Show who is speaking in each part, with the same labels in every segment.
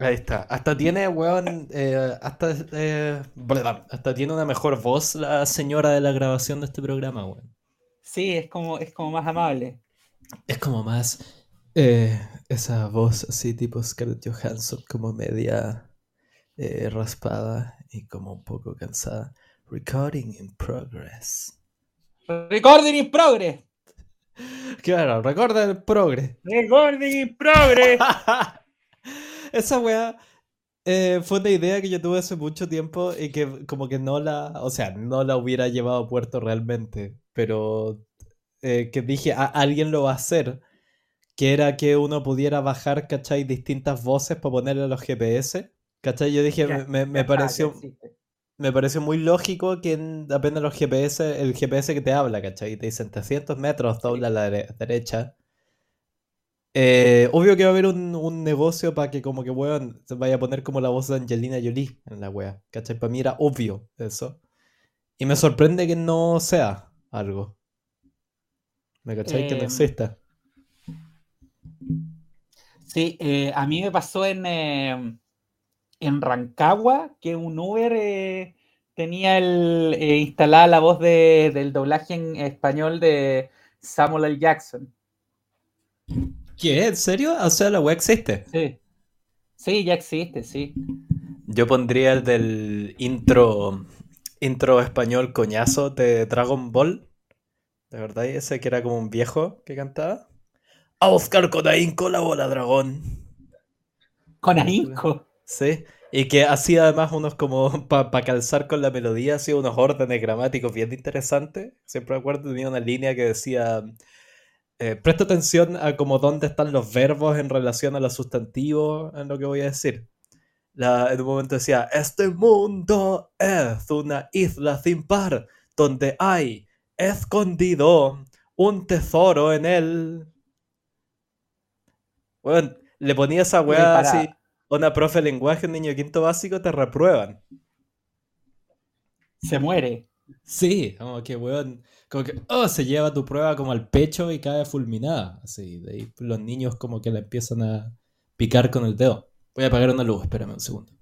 Speaker 1: Ahí está. Hasta tiene, weón, eh, hasta, eh, hasta tiene una mejor voz la señora de la grabación de este programa, weón.
Speaker 2: Sí, es como, es como más amable.
Speaker 1: Es como más eh, esa voz así tipo Scarlett Johansson, como media raspada y como un poco cansada. Recording in progress.
Speaker 2: Recording in progress.
Speaker 1: Claro, recording in progress.
Speaker 2: Recording in progress.
Speaker 1: Esa weá eh, fue una idea que yo tuve hace mucho tiempo y que como que no la, o sea, no la hubiera llevado a puerto realmente, pero eh, que dije, alguien lo va a hacer, que era que uno pudiera bajar, ¿cachai? Distintas voces para ponerle a los GPS, ¿cachai? Yo dije, me, pareció... Me pareció muy lógico que apenas los GPS, el GPS que te habla, ¿cachai? Y te dicen 300 metros, dobla a la derecha eh, obvio que va a haber un, negocio para que como que weón se vaya a poner como la voz de Angelina Jolie en la wea. ¿Cachai? Para mí era obvio eso. Y me sorprende que no sea algo. ¿Me cachai? que no em, exista.
Speaker 2: Sí, eh, a mí me pasó en, em, en Rancagua que un Uber eh, tenía el, instalada la voz del doblaje en español de Samuel L. Jackson.
Speaker 1: ¿Qué? ¿En serio? O sea, la web existe.
Speaker 2: Sí. Sí, ya existe, sí.
Speaker 1: Yo pondría el del intro intro español coñazo de Dragon Ball. ¿De verdad? Ese que era como un viejo que cantaba. A buscar con ahínco la bola dragón.
Speaker 2: Con ahínco.
Speaker 1: Sí. Y que hacía además unos como para calzar con la melodía, hacía unos órdenes gramáticos bien interesantes. Siempre me acuerdo, tenía una línea que decía eh, presta atención a como dónde están los verbos en relación a los sustantivos en lo que voy a decir. en un momento decía, este mundo es una isla sin par, donde hay escondido un tesoro en él. Bueno, le ponía esa weá así, una profe de lenguaje, un niño de quinto básico, te reprueban.
Speaker 2: Se muere.
Speaker 1: Sí, como que weón como que, oh, se lleva tu prueba como al pecho y cae fulminada. Así, de ahí los niños como que la empiezan a picar con el dedo. Voy a apagar una luz, espérame un segundo.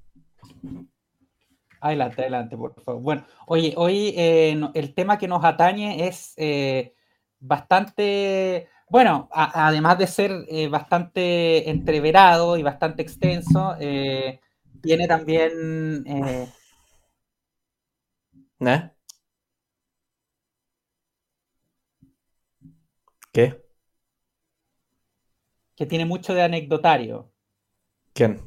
Speaker 2: Adelante, adelante, por favor. Bueno, oye, hoy eh, el tema que nos atañe es eh, bastante, bueno, además de ser eh, bastante entreverado y bastante extenso, tiene también... ¿Eh?
Speaker 1: ¿Qué?
Speaker 2: Que tiene mucho de anecdotario.
Speaker 1: ¿Quién?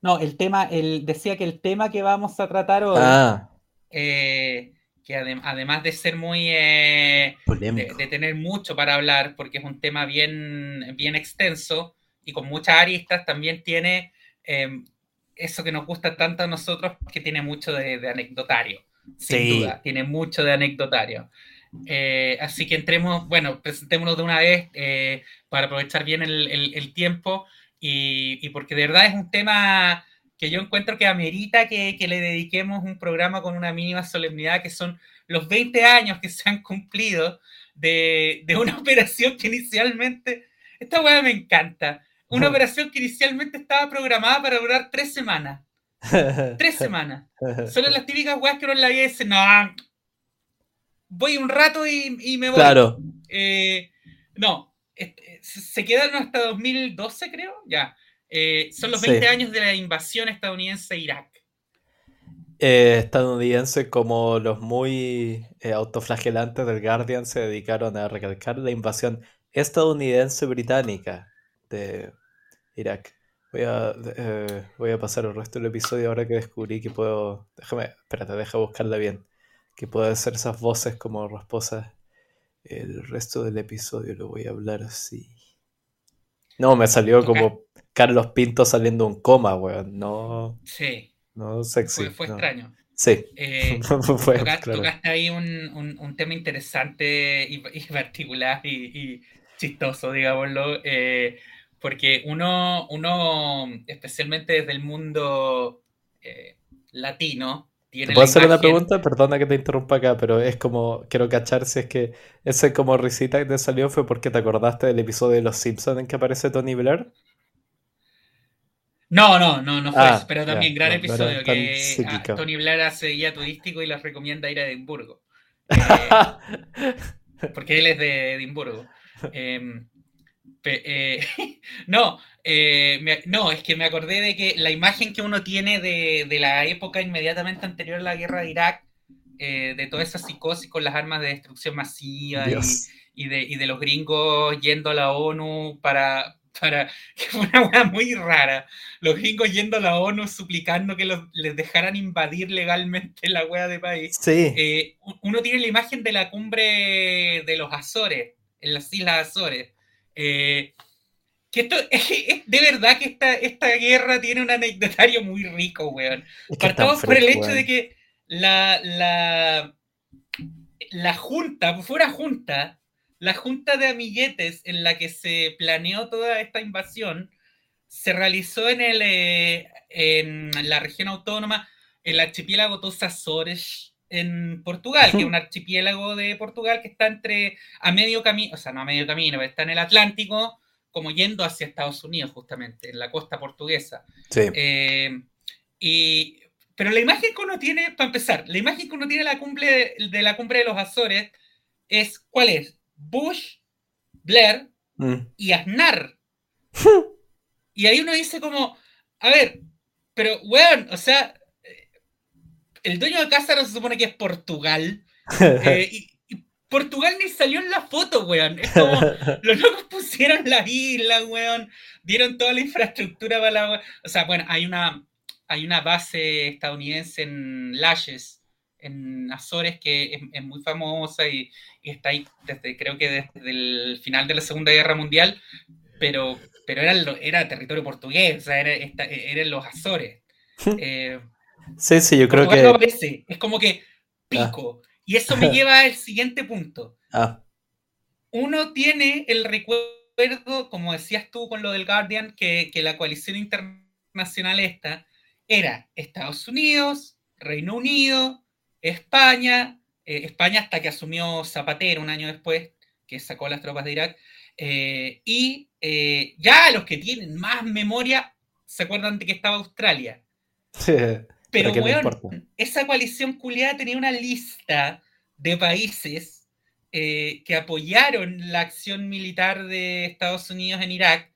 Speaker 2: No, el tema, el, decía que el tema que vamos a tratar hoy,
Speaker 1: ah.
Speaker 2: eh, que además de ser muy eh, de, tener mucho para hablar, porque es un tema bien, bien extenso y con muchas aristas, también tiene em, eso que nos gusta tanto a nosotros, que tiene mucho de, anecdotario. Sin duda, tiene mucho de anecdotario. Eh, así que entremos, bueno, presentémonos de una vez eh, para aprovechar bien el, tiempo y, porque de verdad es un tema que yo encuentro que amerita que, le dediquemos un programa con una mínima solemnidad, que son los 20 años que se han cumplido de, una operación que inicialmente, esta weá me encanta, una operación que inicialmente estaba programada para durar tres semanas. Tres semanas. Son las típicas weas que uno en la vida dice, no, voy un rato y, me voy.
Speaker 1: Claro.
Speaker 2: Eh, no, se quedaron hasta 2012, creo, ya. Eh, son los 20 años de la invasión estadounidense a Irak.
Speaker 1: Eh, estadounidenses como los muy autoflagelantes del Guardian se dedicaron a recalcar la invasión estadounidense británica de Irak. Voy a, voy a pasar el resto del episodio ahora que descubrí que puedo... Déjame, espérate, deja buscarla bien que puede hacer esas voces como rasposas. El resto del episodio lo voy a hablar así. No, me salió como Carlos Pinto saliendo un coma, weón. No.
Speaker 2: Sí.
Speaker 1: No sexy.
Speaker 2: Fue, extraño.
Speaker 1: Sí.
Speaker 2: Eh, tocaste, ahí un, tema interesante y, particular y, chistoso, digámoslo. Eh, porque uno, uno, especialmente desde el mundo eh, latino,
Speaker 1: ¿Te puedo hacer una pregunta? Perdona que te interrumpa acá, pero es como, quiero cachar si es que ese como risita que te salió fue porque te acordaste del episodio de Los Simpsons en que aparece Tony Blair.
Speaker 2: No, no, no, no fue ah, eso, pero también gran episodio que Tony Blair hace guía turístico y les recomienda ir a Edimburgo. Eh, porque él es de Edimburgo. Eh, no, eh, no, es que me acordé de que la imagen que uno tiene de, la época inmediatamente anterior a la guerra de Irak, de toda esa psicosis con las armas de destrucción masiva y, de, y de los gringos yendo a la ONU para, para que fue una hueá muy rara. Los gringos yendo a la ONU suplicando que les dejaran invadir legalmente la hueá de país.
Speaker 1: Sí.
Speaker 2: Eh, uno tiene la imagen de la cumbre de los Azores, en las Islas Azores. Eh, que esto, es, de verdad que esta, esta guerra tiene un anecdotario muy rico, weón. Partamos por el hecho de que la, la, la junta, fuera junta, la junta de amiguetes en la que se planeó toda esta invasión se realizó en, el, eh, en la región autónoma, el archipiélago dos Açores en Portugal, que es un archipiélago de Portugal que está entre a medio camino, o sea, no a medio camino, está en el Atlántico, como yendo hacia Estados Unidos, justamente, en la costa portuguesa.
Speaker 1: Sí.
Speaker 2: Eh, y, pero la imagen que uno tiene, para empezar, la imagen que uno tiene de la cumbre de la cumbre de los Azores es, ¿cuál es? Bush, Blair mm. y Aznar. y ahí uno dice como, a ver, pero weón, o sea, el dueño de casa no se supone que es Portugal. Eh, y, Portugal ni salió en la foto, weón. Es como, los locos pusieron la isla, weón. Dieron toda la infraestructura para la... O sea, bueno, hay una, hay una base estadounidense en Lashes, en Azores que es, muy famosa y, está ahí desde, creo que desde el final de la Segunda Guerra Mundial, pero, pero era, era territorio portugués, o sea, era, los Azores.
Speaker 1: Eh, sí, sí, yo creo que...
Speaker 2: es como que pico. Ah. Y eso me lleva al siguiente punto.
Speaker 1: Ah.
Speaker 2: Uno tiene el recuerdo, como decías tú con lo del Guardian, que, que la coalición internacional esta era Estados Unidos, Reino Unido, España, eh, España hasta que asumió Zapatero un año después, que sacó las tropas de Irak, eh, y eh, ya los que tienen más memoria se acuerdan de que estaba Australia. pero, weón, esa coalición culiada tenía una lista de países que apoyaron la acción militar de Estados Unidos en Irak,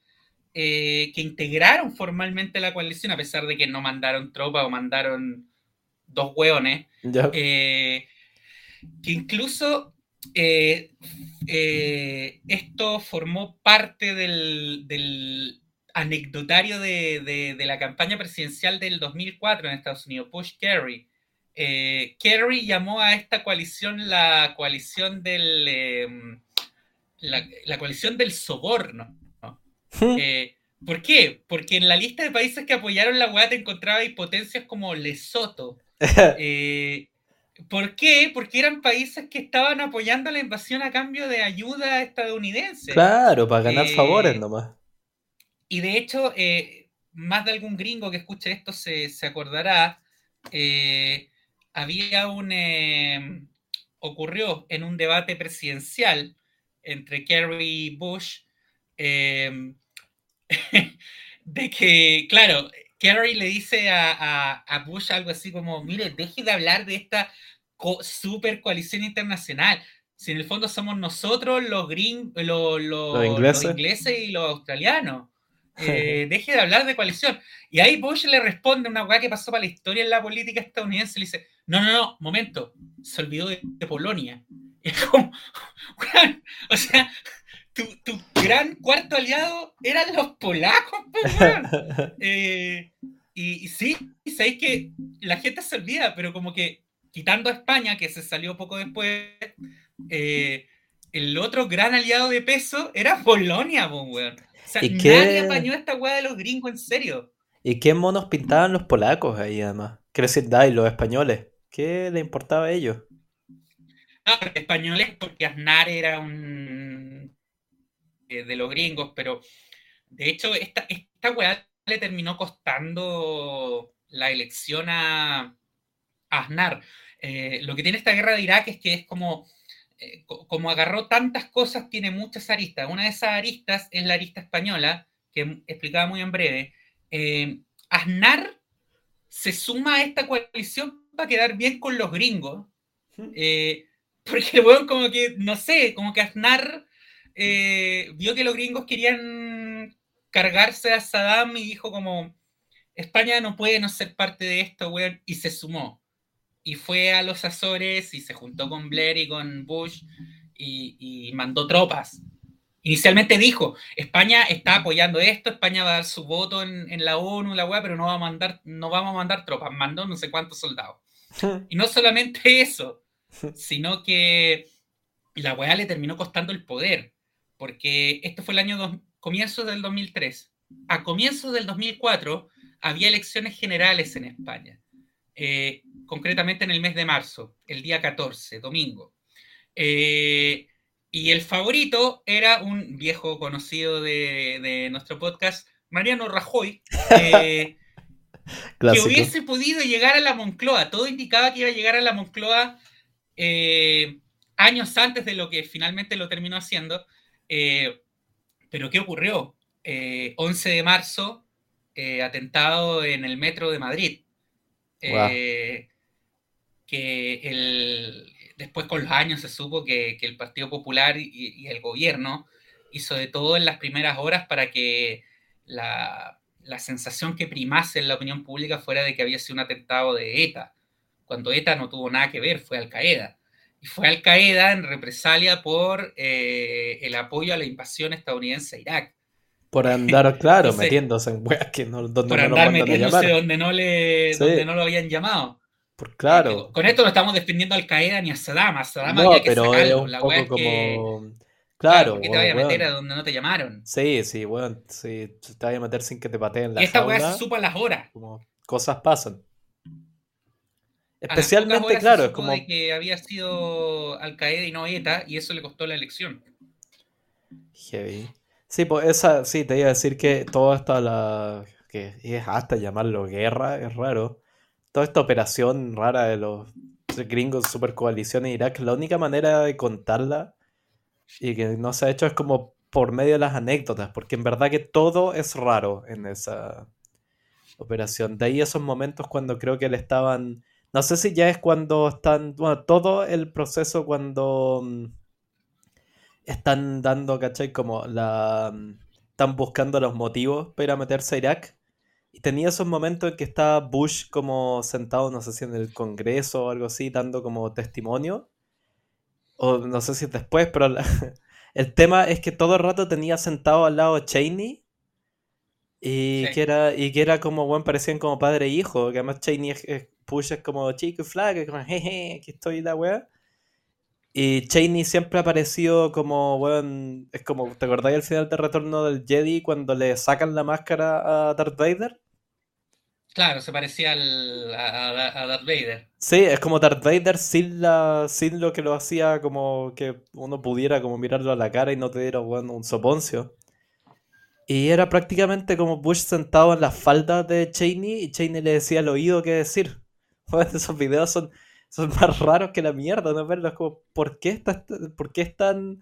Speaker 2: que integraron formalmente la coalición, a pesar de que no mandaron tropas o mandaron dos hueones, eh, que incluso eh, eh, esto formó parte del, anecdotario de, la campaña presidencial del 2004 en Estados Unidos, Bush Kerry. Kerry llamó a esta coalición la coalición del em, la, coalición del soborno. Hmm. ¿Por qué? Porque en la lista de países que apoyaron la UA te encontraba potencias como Lesoto, Eh, ¿Por qué? Porque eran países que estaban apoyando la invasión a cambio de ayuda estadounidense.
Speaker 1: Claro, para ganar eh, favores nomás.
Speaker 2: Y de hecho, eh, más de algún gringo que escuche esto se, acordará, había un... ocurrió en un debate presidencial entre Kerry y Bush, de que, claro, Kerry le dice a, Bush algo así como, mire, deje de hablar de esta super coalición internacional. Si en el fondo somos nosotros los, gring, los, ingleses? y los australianos. Eh, deje de hablar de coalición. Y ahí Bush le responde una weá que pasó para la historia en la política estadounidense. Le dice, no, no, no, momento, se olvidó de, Polonia. es como, o sea, tu, gran cuarto aliado eran los polacos, eh, y, sí, sabéis que la gente se olvida, pero como que quitando a España, que se salió poco después, eh, el otro gran aliado de peso era Polonia, weón. Sea, nadie apañó esta weá de los gringos, en serio.
Speaker 1: ¿Y qué monos pintaban los polacos ahí, además? Quiero decir, y los españoles. ¿Qué le importaba a ellos?
Speaker 2: Ah, españoles porque Aznar era un de, los gringos, pero de hecho esta, esta weá le terminó costando la elección a, Aznar. Eh, lo que tiene esta guerra de Irak es que es como, eh, como agarró tantas cosas, tiene muchas aristas. Una de esas aristas es la arista española, que explicaba muy en breve, eh, Aznar se suma a esta coalición para quedar bien con los gringos. Eh, porque bueno, como que, no sé, como que Aznar eh, vio que los gringos querían cargarse a Saddam y dijo como, España no puede no ser parte de esto, weón, y se sumó. Y fue a los Azores y se juntó con Blair y con Bush y, mandó tropas. Inicialmente dijo, España está apoyando esto, España va a dar su voto en, la ONU, la weá, pero no, va a mandar, no vamos a mandar tropas, mandó no sé cuántos soldados. Y no solamente eso, sino que la weá le terminó costando el poder, porque esto fue el año dos, comienzo del 2003. A comienzos del 2004 había elecciones generales en España, eh, concretamente en el mes de marzo, el día 14, domingo. Eh, y el favorito era un viejo conocido de, nuestro podcast, Mariano Rajoy, eh, que hubiese podido llegar a la Moncloa. Todo indicaba que iba a llegar a la Moncloa años antes de lo que finalmente lo terminó haciendo. pero ¿qué ocurrió? 11 de marzo, atentado en el metro de Madrid. Eh, que después con los años se supo que, el Partido Popular y, el gobierno hizo de todo en las primeras horas para que la, sensación que primase en la opinión pública fuera de que había sido un atentado de ETA, cuando ETA no tuvo nada que ver, fue Al Qaeda. Y fue Al Qaeda en represalia por eh, el apoyo a la invasión estadounidense a Irak.
Speaker 1: Por andar, claro, metiéndose en weas que no, donde
Speaker 2: por andar metiéndose donde no, le, donde no lo habían llamado.
Speaker 1: Por, claro.
Speaker 2: Con esto no estamos defendiendo al Qaeda ni a Saddam. A Saddam había que pero sacarlo. la wea es como... que...
Speaker 1: Claro,
Speaker 2: ¿por qué te vayas a meter a donde no te llamaron?
Speaker 1: Sí, sí, bueno, sí, te vayas a meter sin que te pateen la
Speaker 2: esta weá se supa las horas.
Speaker 1: Como cosas pasan. Especialmente, claro, es como.
Speaker 2: De que había sido Al Qaeda y no ETA, y eso le costó la elección.
Speaker 1: Heavy. Sí, pues esa, sí, te iba a decir que toda esta, la, que es hasta llamarlo guerra, es raro. Toda esta operación rara de los gringos super coalición en Irak, la única manera de contarla y que no se ha hecho es como por medio de las anécdotas, porque en verdad que todo es raro en esa operación. De ahí esos momentos cuando creo que le estaban, no sé si ya es cuando están, bueno, todo el proceso cuando mm, están dando, ¿cachai? Como la... Están buscando los motivos para ir a meterse a Irak. Y tenía esos momentos en que estaba Bush como sentado, no sé si en el Congreso o algo así, dando como testimonio. O no sé si después, pero el tema es que todo el rato tenía sentado al lado Cheney. Y, que era, y que era como, bueno, parecían como padre e hijo. Que además Cheney es, Bush es como chico y flaco, como jeje, aquí estoy la weá. Y Cheney siempre ha parecido como, bueno, es como, ¿te acordáis al final del retorno del Jedi cuando le sacan la máscara a Darth Vader?
Speaker 2: Claro, se parecía al, a, Darth Vader.
Speaker 1: Sí, es como Darth Vader sin, la, sin lo que lo hacía como que uno pudiera como mirarlo a la cara y no te diera bueno, un soponcio. Y era prácticamente como Bush sentado en las faldas de Cheney y Cheney le decía al oído qué decir. esos videos son son más raros que la mierda, ¿no? Verlos como, ¿por qué, está, ¿por qué están...?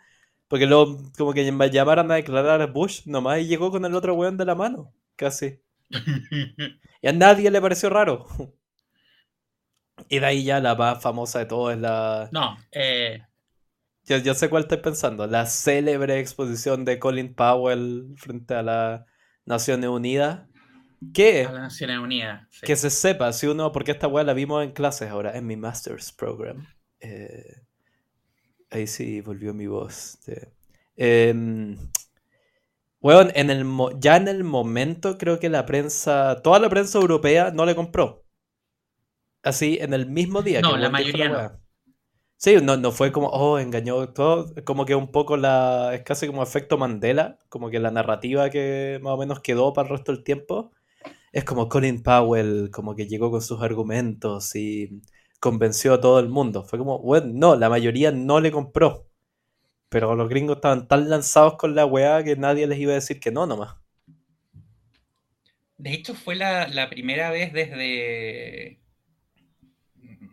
Speaker 1: Porque lo, como que me llamaron a declarar a Bush, nomás y llegó con el otro weón de la mano, casi. y a nadie le pareció raro. y de ahí ya la más famosa de todo es la...
Speaker 2: No, eh...
Speaker 1: Yo, yo sé cuál estoy pensando. La célebre exposición de Colin Powell frente a la Naciones Unidas que, que se sepa, si uno, porque esta weá la vimos en clases ahora, en mi master's program. Eh, ahí sí volvió mi voz. Em, en el, ya en el momento creo que la prensa, toda la prensa europea no le compró. Así, en el mismo día.
Speaker 2: No, la mayoría no.
Speaker 1: Sí, no, no fue como, oh, engañó todo. Como que un poco la. Es casi como efecto Mandela. Como que la narrativa que más o menos quedó para el resto del tiempo es como Colin Powell, como que llegó con sus argumentos y convenció a todo el mundo. Fue como, bueno, no, la mayoría no le compró. Pero los gringos estaban tan lanzados con la weá que nadie les iba a decir que no nomás.
Speaker 2: De hecho, fue la, primera vez desde.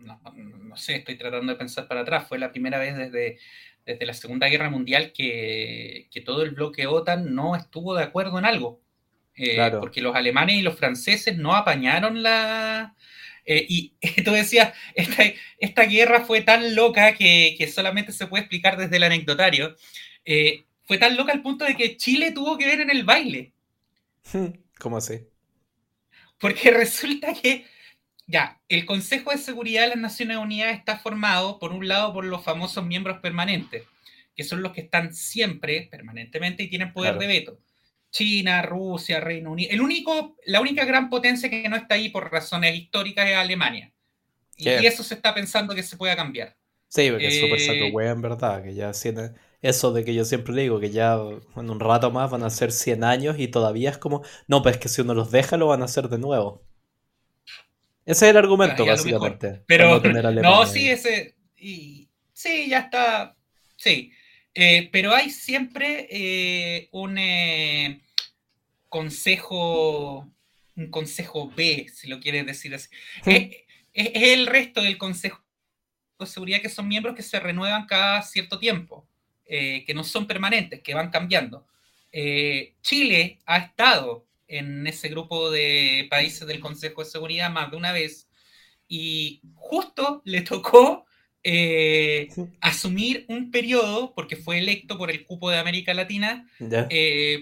Speaker 2: No, sé, estoy tratando de pensar para atrás. Fue la primera vez desde, desde la Segunda Guerra Mundial que, que todo el bloque OTAN no estuvo de acuerdo en algo. Porque los alemanes y los franceses no apañaron la... y tú decías, esta, esta, guerra fue tan loca que, que, solamente se puede explicar desde el anecdotario. fue tan loca al punto de que Chile tuvo que ver en el baile.
Speaker 1: ¿Cómo así?
Speaker 2: Porque resulta que, ya, el Consejo de Seguridad de las Naciones Unidas está formado, por un lado, por los famosos miembros permanentes, que son los que están siempre, permanentemente, y tienen poder de veto. China, Rusia, Reino Unido. El único, la única gran potencia que no está ahí por razones históricas es Alemania. Y, eso se está pensando que se pueda cambiar.
Speaker 1: Sí, porque es súper saco eh, en verdad, que ya tiene eso de que yo siempre digo, que ya en un rato más van a ser 100 años y todavía es como, no, pues que si uno los deja lo van a hacer de nuevo. Ese es el argumento, básicamente.
Speaker 2: Pero, no, sí, ese, y, sí, ya está, sí. Eh, pero hay siempre eh, un eh, consejo, un consejo B, si lo quieres decir así. es el resto del consejo de seguridad que son miembros que se renuevan cada cierto tiempo. Eh, que no son permanentes, que van cambiando. Eh, Chile ha estado en ese grupo de países del Consejo de Seguridad más de una vez y justo le tocó eh, asumir un periodo, porque fue electo por el cupo de América Latina,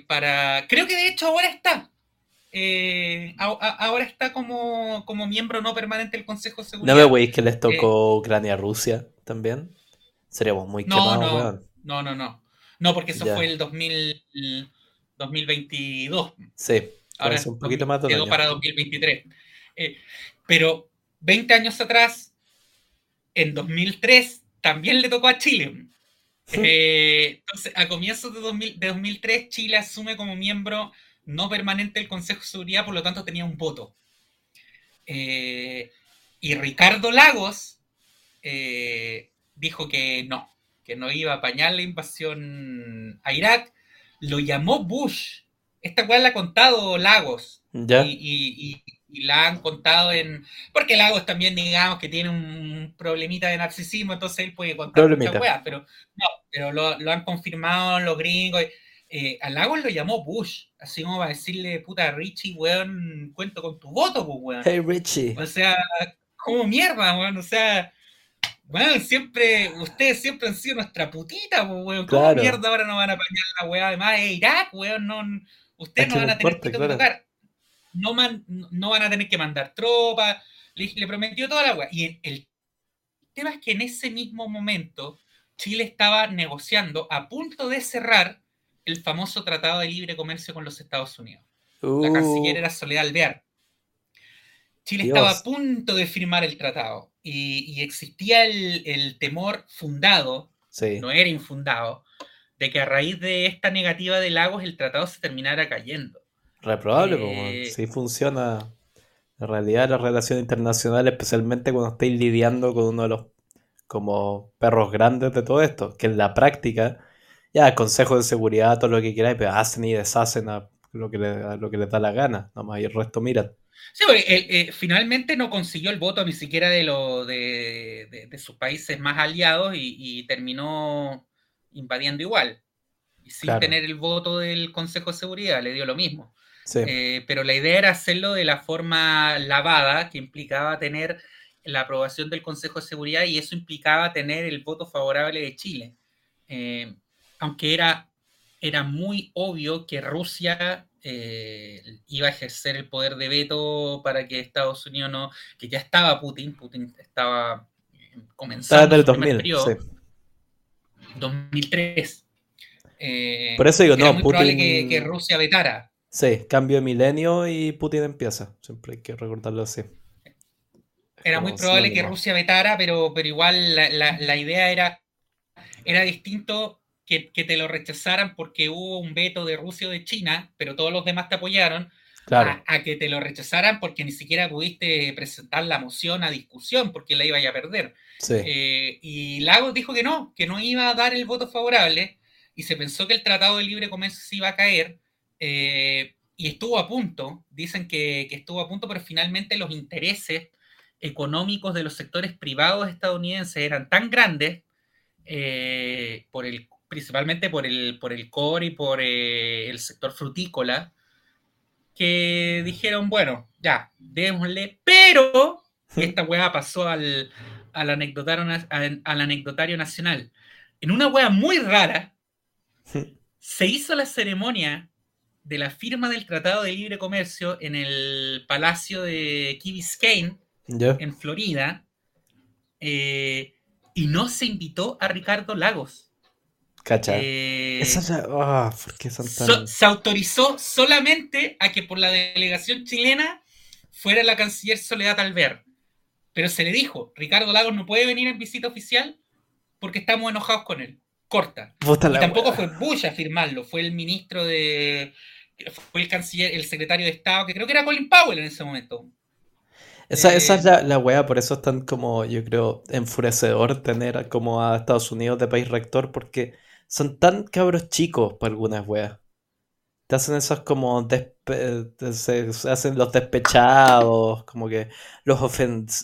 Speaker 2: para, creo que de hecho ahora está, ahora está como, como, miembro no permanente del Consejo de Seguridad.
Speaker 1: ¿No me veis que les tocó Ucrania-Rusia también? Seríamos muy quemados,
Speaker 2: no, no, no. No, porque eso fue el 2000, 2022.
Speaker 1: Sí, ahora es un poquito más
Speaker 2: quedó para 2023. Eh, pero 20 años atrás, en 2003, también le tocó a Chile. Eh, entonces, a comienzos de, 2003, Chile asume como miembro no permanente del Consejo de Seguridad, por lo tanto tenía un voto. Eh, y Ricardo Lagos dijo que no, que no iba a apañar la invasión a Irak, lo llamó Bush. Esta cual la ha contado Lagos. Y, la han contado en. Porque Lagos también, digamos, que tiene un problemita de narcisismo, entonces él puede contar muchas weas, pero no, pero lo, han confirmado los gringos. Eh, a Lagos lo llamó Bush, así como va a decirle, puta Richie, weón, cuento con tu voto, pues, weón.
Speaker 1: Hey Richie.
Speaker 2: O sea, como mierda, weón, o sea bueno, siempre, ustedes siempre han sido nuestra putita, pues, weón. ¿Cómo mierda ahora no van a apañar la weá? Además, es Irak, weón, no, ustedes no van a tener que tocar. No, no van a tener que mandar tropas. Le, prometió toda la weá. Y el, tema es que en ese mismo momento, Chile estaba negociando a punto de cerrar el famoso Tratado de Libre Comercio con los Estados Unidos. La uh. canciller era Soledad Alvear. Chile estaba a punto de firmar el tratado y, existía el, temor fundado, no era infundado, de que a raíz de esta negativa de Lagos el tratado se terminara cayendo.
Speaker 1: Reprobable, como eh, si funciona en realidad la relación internacional, especialmente cuando estáis lidiando con uno de los como perros grandes de todo esto, que en la práctica, ya, consejo de seguridad, todo lo que queráis, pero hacen y deshacen a lo que, le, lo que les da la gana, nomás y el resto miran.
Speaker 2: Sí, porque eh, eh, finalmente no consiguió el voto ni siquiera de, lo, de, sus países más aliados y, terminó invadiendo igual. Y sin tener el voto del Consejo de Seguridad, le dio lo mismo. Eh, pero la idea era hacerlo de la forma lavada, que implicaba tener la aprobación del Consejo de Seguridad y eso implicaba tener el voto favorable de Chile. aunque era, era muy obvio que Rusia eh, iba a ejercer el poder de veto para que Estados Unidos no, que ya estaba Putin, Putin estaba eh, comenzando
Speaker 1: el 2000,
Speaker 2: 2003.
Speaker 1: Eh, Por eso digo, no,
Speaker 2: muy Putin... que, que, Rusia vetara.
Speaker 1: Sí, cambio de milenio y Putin empieza. Siempre hay que recordarlo así.
Speaker 2: Era muy probable que Rusia vetara, pero, pero igual la, la idea era, era distinto que, te lo rechazaran porque hubo un veto de Rusia o de China, pero todos los demás te apoyaron, a, que te lo rechazaran porque ni siquiera pudiste presentar la moción a discusión porque la iba a perder. Eh, y Lagos dijo que no, que no iba a dar el voto favorable y se pensó que el Tratado de Libre Comercio se iba a caer. Eh, y estuvo a punto, dicen que, estuvo a punto, pero finalmente los intereses económicos de los sectores privados estadounidenses eran tan grandes eh, por el principalmente por el, por el core y por eh, el sector frutícola, que dijeron, bueno, ya, démosle, pero esta weá pasó al, al, anecdotario, al, anecdotario nacional. En una weá muy rara, se hizo la ceremonia de la firma del Tratado de Libre Comercio en el Palacio de Key Biscayne, en Florida, eh, y no se invitó a Ricardo Lagos.
Speaker 1: ¿Cacha? Eh, ah,
Speaker 2: se autorizó solamente a que por la delegación chilena fuera la canciller Soledad Alver. Pero se le dijo, Ricardo Lagos no puede venir en visita oficial porque estamos enojados con él. Corta. y tampoco fue Bush a firmarlo, fue el ministro de... Fue el canciller, el secretario de Estado, que creo que era Colin Powell en ese momento.
Speaker 1: Esa, esa es la, la wea, por eso es tan como, yo creo, enfurecedor tener como a Estados Unidos de país rector, porque son tan cabros chicos para algunas weas. Te hacen esos como se, hacen los despechados, como que los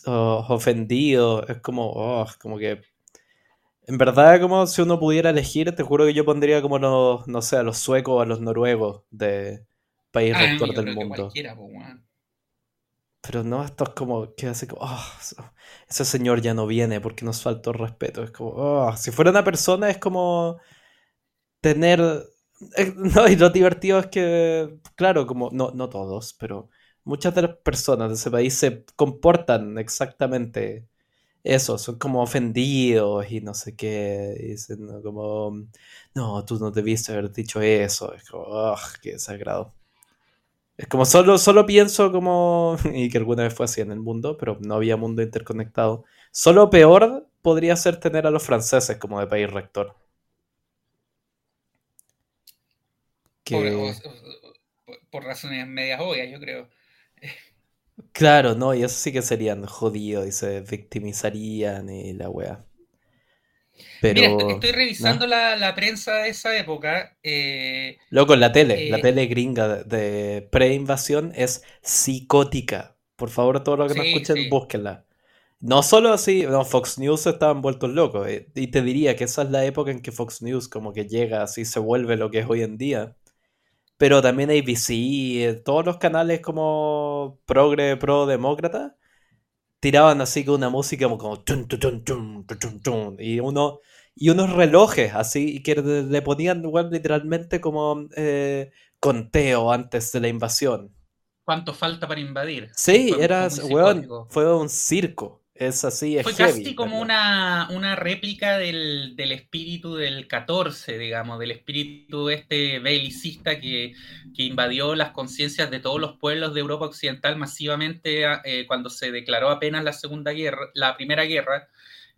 Speaker 1: ofendidos. Es como, oh, como que. En verdad, como si uno pudiera elegir, te juro que yo pondría como los, no sé, a los suecos o a los noruegos de país ah, rector del mundo. Pero no, esto es como que hace como, oh, ese señor ya no viene porque nos faltó respeto. Es como, oh, si fuera una persona es como tener... Eh, no, y lo divertido es que, claro, como, no, no todos, pero muchas de las personas de ese país se comportan exactamente eso, son como ofendidos y no sé qué, dicen como, no, tú no debiste haber dicho eso, es como, oh, qué desagrado. Es como solo, solo pienso como, y que alguna vez fue así en el mundo, pero no había mundo interconectado. Solo peor podría ser tener a los franceses como de país rector.
Speaker 2: Por, razones medias obvias, yo creo.
Speaker 1: Claro, no, y eso sí que serían jodidos y se victimizarían y la wea.
Speaker 2: Pero, Mira, estoy revisando la, prensa de esa época. Eh,
Speaker 1: Loco, la tele, la eh, tele gringa de, pre-invasión es psicótica. Por favor, todos los que nos escuchen, búsquenla. No solo así, no, Fox News estaban vueltos locos. Eh, y te diría que esa es la época en que Fox News como que llega así, se vuelve lo que es hoy en día. Pero también ABC, todos los canales como progre, pro, demócrata, tiraban así con una música como, y uno y unos relojes así que le ponían literalmente como eh, conteo antes de la invasión.
Speaker 2: ¿Cuánto falta para invadir?
Speaker 1: Sí, era, fue un circo. Es así,
Speaker 2: Fue casi como una, una réplica del, espíritu del 14, digamos, del espíritu este belicista que, invadió las conciencias de todos los pueblos de Europa Occidental masivamente eh, cuando se declaró apenas la Segunda Guerra, la Primera Guerra.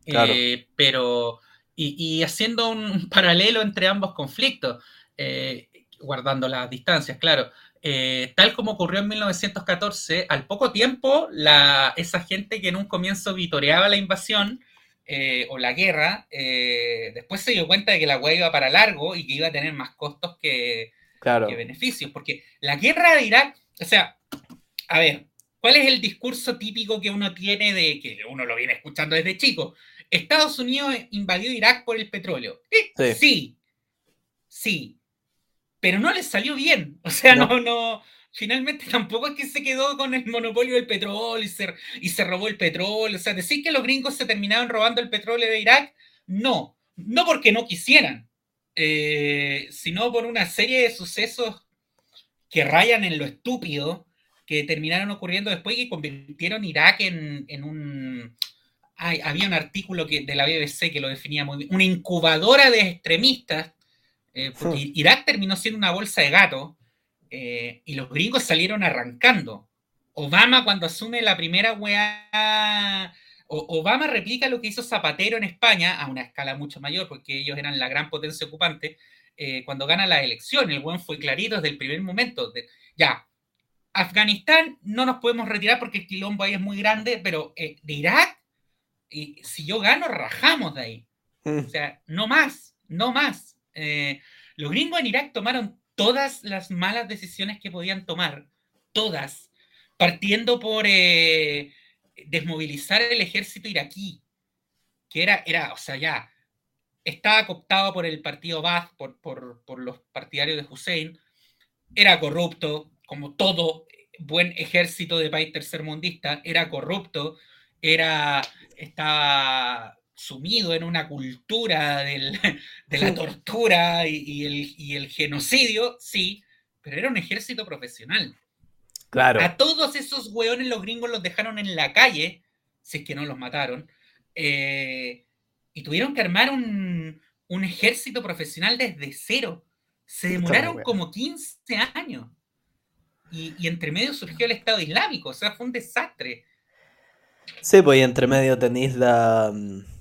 Speaker 2: Eh, pero, y, haciendo un paralelo entre ambos conflictos, eh, guardando las distancias, claro. Eh, tal como ocurrió en 1914, al poco tiempo, la, esa gente que en un comienzo vitoreaba la invasión eh, o la guerra, eh, después se dio cuenta de que la hueá iba para largo y que iba a tener más costos que, beneficios. Porque la guerra de Irak, o sea, a ver, ¿cuál es el discurso típico que uno tiene de que uno lo viene escuchando desde chico? Estados Unidos invadió Irak por el petróleo. sí, sí pero no les salió bien. O sea, no, no, finalmente tampoco es que se quedó con el monopolio del petróleo y se, y se robó el petróleo. O sea, decir que los gringos se terminaron robando el petróleo de Irak, no, no porque no quisieran, eh, sino por una serie de sucesos que rayan en lo estúpido que terminaron ocurriendo después y que convirtieron Irak en, en un... había un artículo que, de la BBC que lo definía muy bien, una incubadora de extremistas eh, porque Irak terminó siendo una bolsa de gato eh, y los gringos salieron arrancando. Obama cuando asume la primera weá, Obama replica lo que hizo Zapatero en España a una escala mucho mayor, porque ellos eran la gran potencia ocupante, eh, cuando gana la elección. El buen fue clarito desde el primer momento. ya, Afganistán no nos podemos retirar porque el quilombo ahí es muy grande, pero de Irak, si yo gano, rajamos de ahí. Mm. O sea, no más, no más. Eh, los gringos en Irak tomaron todas las malas decisiones que podían tomar, todas, partiendo por eh, desmovilizar el ejército iraquí, que era, era, o sea, ya estaba cooptado por el partido Baath, por, por, los partidarios de Hussein, era corrupto, como todo buen ejército de país tercermundista, era corrupto, era, estaba sumido en una cultura de la tortura y, el, y, el, genocidio, sí, pero era un ejército profesional.
Speaker 1: Claro.
Speaker 2: A todos esos hueones los gringos los dejaron en la calle, si es que no los mataron, eh, y tuvieron que armar un, un, ejército profesional desde cero. Se demoraron como 15 años. Y, y, entre medio surgió el Estado Islámico, o sea, fue un desastre.
Speaker 1: Sí, pues y entre medio tenéis la, mm,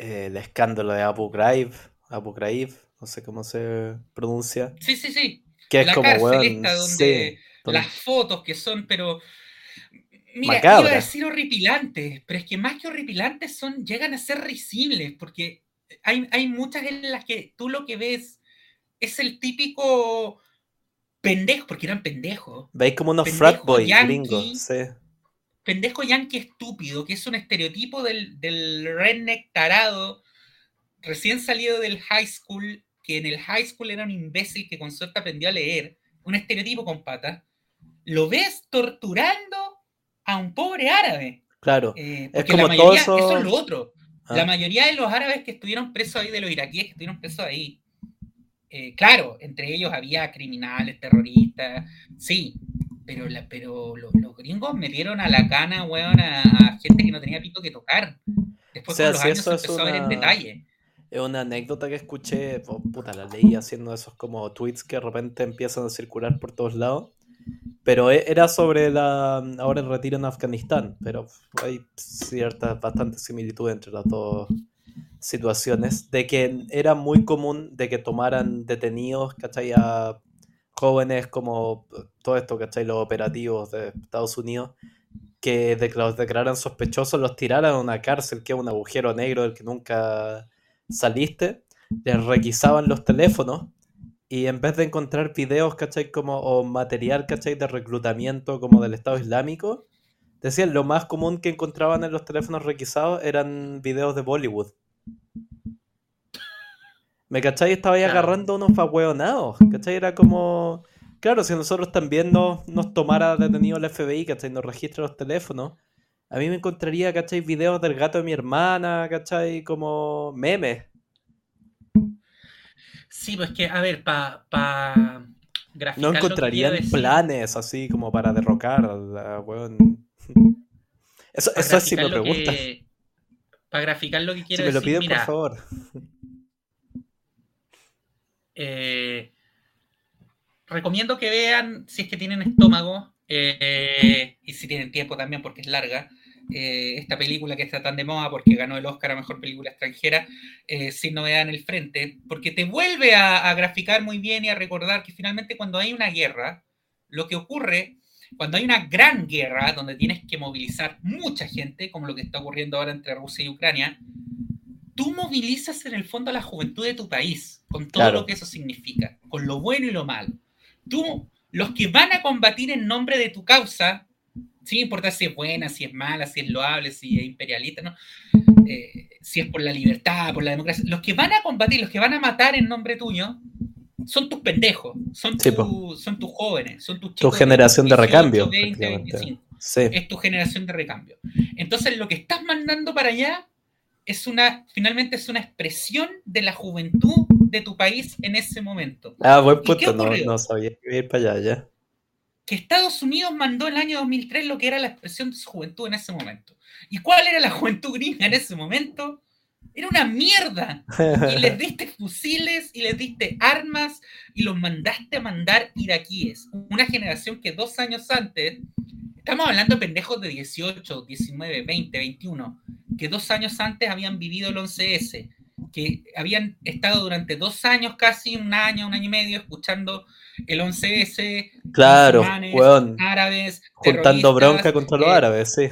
Speaker 1: el escándalo de Abu Ghraib, Abu Ghraib, no sé cómo se pronuncia.
Speaker 2: Sí, sí, sí.
Speaker 1: Que es
Speaker 2: la
Speaker 1: como,
Speaker 2: cárcel
Speaker 1: weón,
Speaker 2: esta donde
Speaker 1: sí,
Speaker 2: las fotos que son, pero... Mira,
Speaker 1: Macabra.
Speaker 2: iba a decir horripilantes, pero es que más que horripilantes son, llegan a ser risibles, porque hay, hay muchas en las que tú lo que ves es el típico pendejo, porque eran pendejos.
Speaker 1: Veis como unos
Speaker 2: Pendejo
Speaker 1: frat boys gringos, sí.
Speaker 2: Pendejo yankee estúpido, que es un estereotipo del, del redneck tarado, recién salido del high school, que en el high school era un imbécil que con suerte aprendió a leer, un estereotipo con patas, lo ves torturando a un pobre árabe.
Speaker 1: Claro.
Speaker 2: Eh,
Speaker 1: Es
Speaker 2: porque
Speaker 1: como
Speaker 2: la
Speaker 1: todo
Speaker 2: mayoría,
Speaker 1: eso-
Speaker 2: eso es lo otro.
Speaker 1: Ah.
Speaker 2: La mayoría de los árabes que estuvieron presos ahí, de los iraquíes que estuvieron presos ahí, eh, claro, entre ellos había criminales, terroristas, sí, pero, la, pero lo- los gringos metieron a la cana, weón, a, a gente que no tenía pito que tocar. Después
Speaker 1: O sea,
Speaker 2: con los
Speaker 1: si
Speaker 2: años
Speaker 1: eso
Speaker 2: se empezó a ver en detalle.
Speaker 1: Es una anécdota que escuché, oh, puta, la leí haciendo esos como tweets que de repente empiezan a circular por todos lados. Pero e- era sobre la ahora el retiro en Afganistán, pero hay ciertas, bastantes similitudes entre las dos situaciones, de que era muy común de que tomaran detenidos, ¿cachai? A jóvenes como todo esto, ¿cachai? Los operativos de Estados Unidos, que los declararan sospechosos, los tiraran a una cárcel, que es un agujero negro del que nunca saliste, les requisaban los teléfonos y en vez de encontrar videos, ¿cachai? Como, o material, ¿cachai? De reclutamiento como del Estado Islámico, decían lo más común que encontraban en los teléfonos requisados eran videos de Bollywood. ¿Me cachai? Estaba ahí agarrando unos fahueonados, ¿cachai? Era como... Claro, si nosotros también nos, nos tomara detenido el FBI, ¿cachai? Nos registra los teléfonos. A mí me encontraría, ¿cachai? Videos del gato de mi hermana, ¿cachai? Como memes.
Speaker 2: Sí, pues que, a ver, para pa graficar
Speaker 1: No
Speaker 2: lo que
Speaker 1: encontrarían planes así como para derrocar a la weón. Eso, eso es si me
Speaker 2: que- Para graficar lo que
Speaker 1: Si
Speaker 2: quiero
Speaker 1: me lo piden,
Speaker 2: mira,
Speaker 1: por favor.
Speaker 2: Eh, recomiendo que vean, si es que tienen estómago, eh, y si tienen tiempo también porque es larga, eh, esta película que está tan de moda porque ganó el Oscar a Mejor Película Extranjera, eh, Sin Novedad en el Frente, porque te vuelve a, a graficar muy bien y a recordar que finalmente cuando hay una guerra, lo que ocurre, cuando hay una gran guerra donde tienes que movilizar mucha gente, como lo que está ocurriendo ahora entre Rusia y Ucrania, tú movilizas en el fondo a la juventud de tu país, con todo
Speaker 1: Claro.
Speaker 2: lo que eso significa, con lo bueno y lo malo. Tú, los que van a combatir en nombre de tu causa, sin importar si es buena, si es mala, si es loable, si es imperialista, ¿no? Eh, si es por la libertad, por la democracia, los que van a combatir, los que van a matar en nombre tuyo, son tus pendejos, son,
Speaker 1: Sí,
Speaker 2: tu- son tus jóvenes, son tus chicos.
Speaker 1: generación de
Speaker 2: 18,
Speaker 1: recambio,
Speaker 2: 20,
Speaker 1: prácticamente.
Speaker 2: 25
Speaker 1: Sí.
Speaker 2: es tu generación de recambio. Entonces, lo que estás mandando para allá es una, finalmente es una expresión de la juventud de tu país en ese momento.
Speaker 1: Ah, buen
Speaker 2: ¿Y qué
Speaker 1: punto. No, no sabía que iba a ir para allá ya.
Speaker 2: Que Estados Unidos mandó el año 2003 lo que era la expresión de su juventud en ese momento. ¿Y cuál era la juventud gringa en ese momento? Era una mierda. Y les diste fusiles y les diste armas y los mandaste a mandar iraquíes. Una generación que dos años antes, estamos hablando de pendejos de 18, 19, 20, 21, que dos años antes habían vivido el 11S, que habían estado durante dos años, casi un año, un año y medio, escuchando el 11S,
Speaker 1: Claro, weón.
Speaker 2: árabes,
Speaker 1: Juntando bronca contra los
Speaker 2: eh,
Speaker 1: árabes, sí.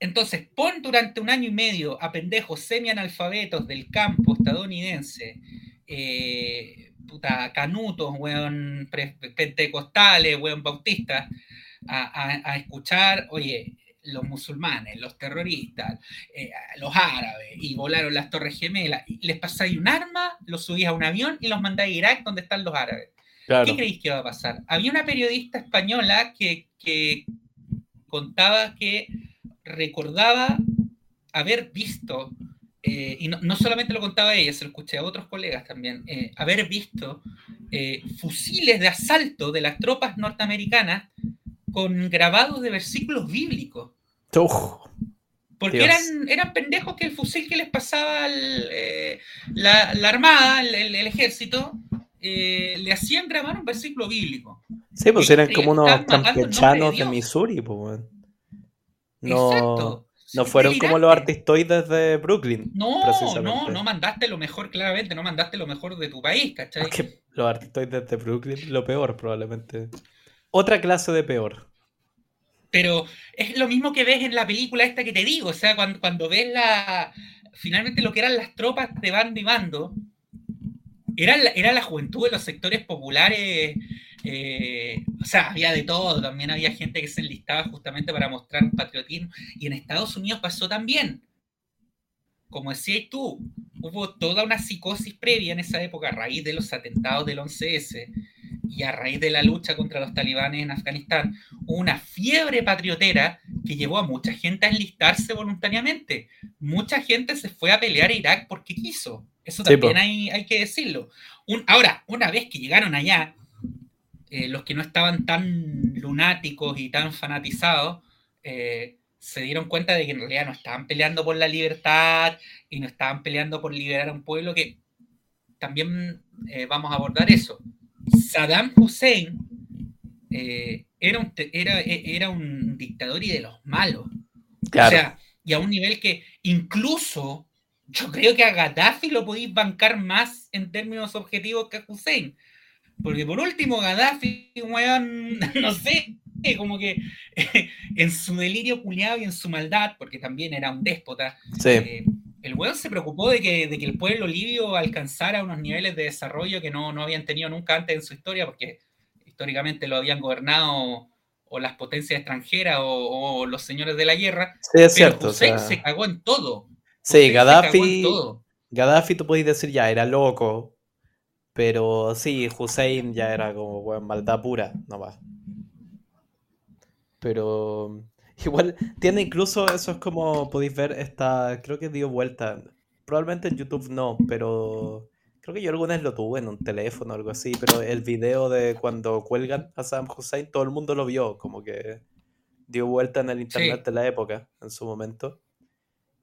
Speaker 2: entonces, pon durante un año y medio a pendejos semianalfabetos del campo estadounidense, eh, puta, canutos, weón, pentecostales, weón, bautistas, a, a- a escuchar, oye, los musulmanes, los terroristas, eh, los árabes, y volaron las Torres Gemelas, y les pasáis un arma, los subís a un avión y los mandáis a Irak, donde están los árabes. ¿Qué creéis que iba a pasar? Había una periodista española que, que contaba que recordaba haber visto, eh, y no, solamente lo contaba ella, se lo escuché a otros colegas también, eh, haber visto fusiles de asalto de las tropas norteamericanas con grabados de versículos bíblicos. Porque eran, eran pendejos que el fusil que les pasaba la, Armada, el, ejército, le hacían grabar un versículo bíblico.
Speaker 1: Sí, pues eran como unos campechanos de, Missouri, pues. No, Exacto. No fueron como los artistoides de Brooklyn.
Speaker 2: No, no, no mandaste lo mejor, claramente, no mandaste lo mejor de tu país, ¿cachai? Es que
Speaker 1: los artistoides de Brooklyn, lo peor, probablemente. Otra clase de peor.
Speaker 2: Pero es lo mismo que ves en la película esta que te digo, o sea, cuando, cuando ves la. Finalmente lo que eran las tropas de bando y bando, era era la juventud de los sectores populares eh, o sea, había de todo, también había gente que se enlistaba justamente para mostrar un patriotismo. Y en Estados Unidos pasó también. Como decías tú, hubo toda una psicosis previa en esa época a raíz de los atentados del 11S y a raíz de la lucha contra los talibanes en Afganistán, una fiebre patriotera que llevó a mucha gente a enlistarse voluntariamente. Mucha gente se fue a pelear a Irak porque quiso. Eso también hay, hay, que decirlo. ahora, una vez que llegaron allá, eh, los que no estaban tan lunáticos y tan fanatizados, eh, se dieron cuenta de que en realidad no estaban peleando por la libertad y no estaban peleando por liberar a un pueblo que también eh, vamos a abordar eso. Saddam Hussein era, un, era, era, un dictador y de los malos. O sea, y a un nivel que incluso yo creo que a Gaddafi lo podéis bancar más en términos objetivos que a Hussein. Porque por último, Gaddafi, weón, no sé, como que en su delirio culiado y en su maldad, porque también era un déspota, eh, el weón se preocupó de que, de que, el pueblo libio alcanzara unos niveles de desarrollo que no, no habían tenido nunca antes en su historia, porque históricamente lo habían gobernado o las potencias extranjeras o, los señores de la guerra.
Speaker 1: Sí, es cierto.
Speaker 2: Hussein se cagó en todo.
Speaker 1: Sí, Gaddafi. Gaddafi, tú podéis decir ya, era loco, pero sí, Hussein ya era como, bueno, maldad pura, no va. Pero igual tiene incluso, eso es como podéis ver, esta, creo que dio vuelta. Probablemente en YouTube no, pero creo que yo alguna vez lo tuve en un teléfono o algo así, pero el video de cuando cuelgan a Saddam Hussein, todo el mundo lo vio, como que dio vuelta en el internet de la época, en su momento.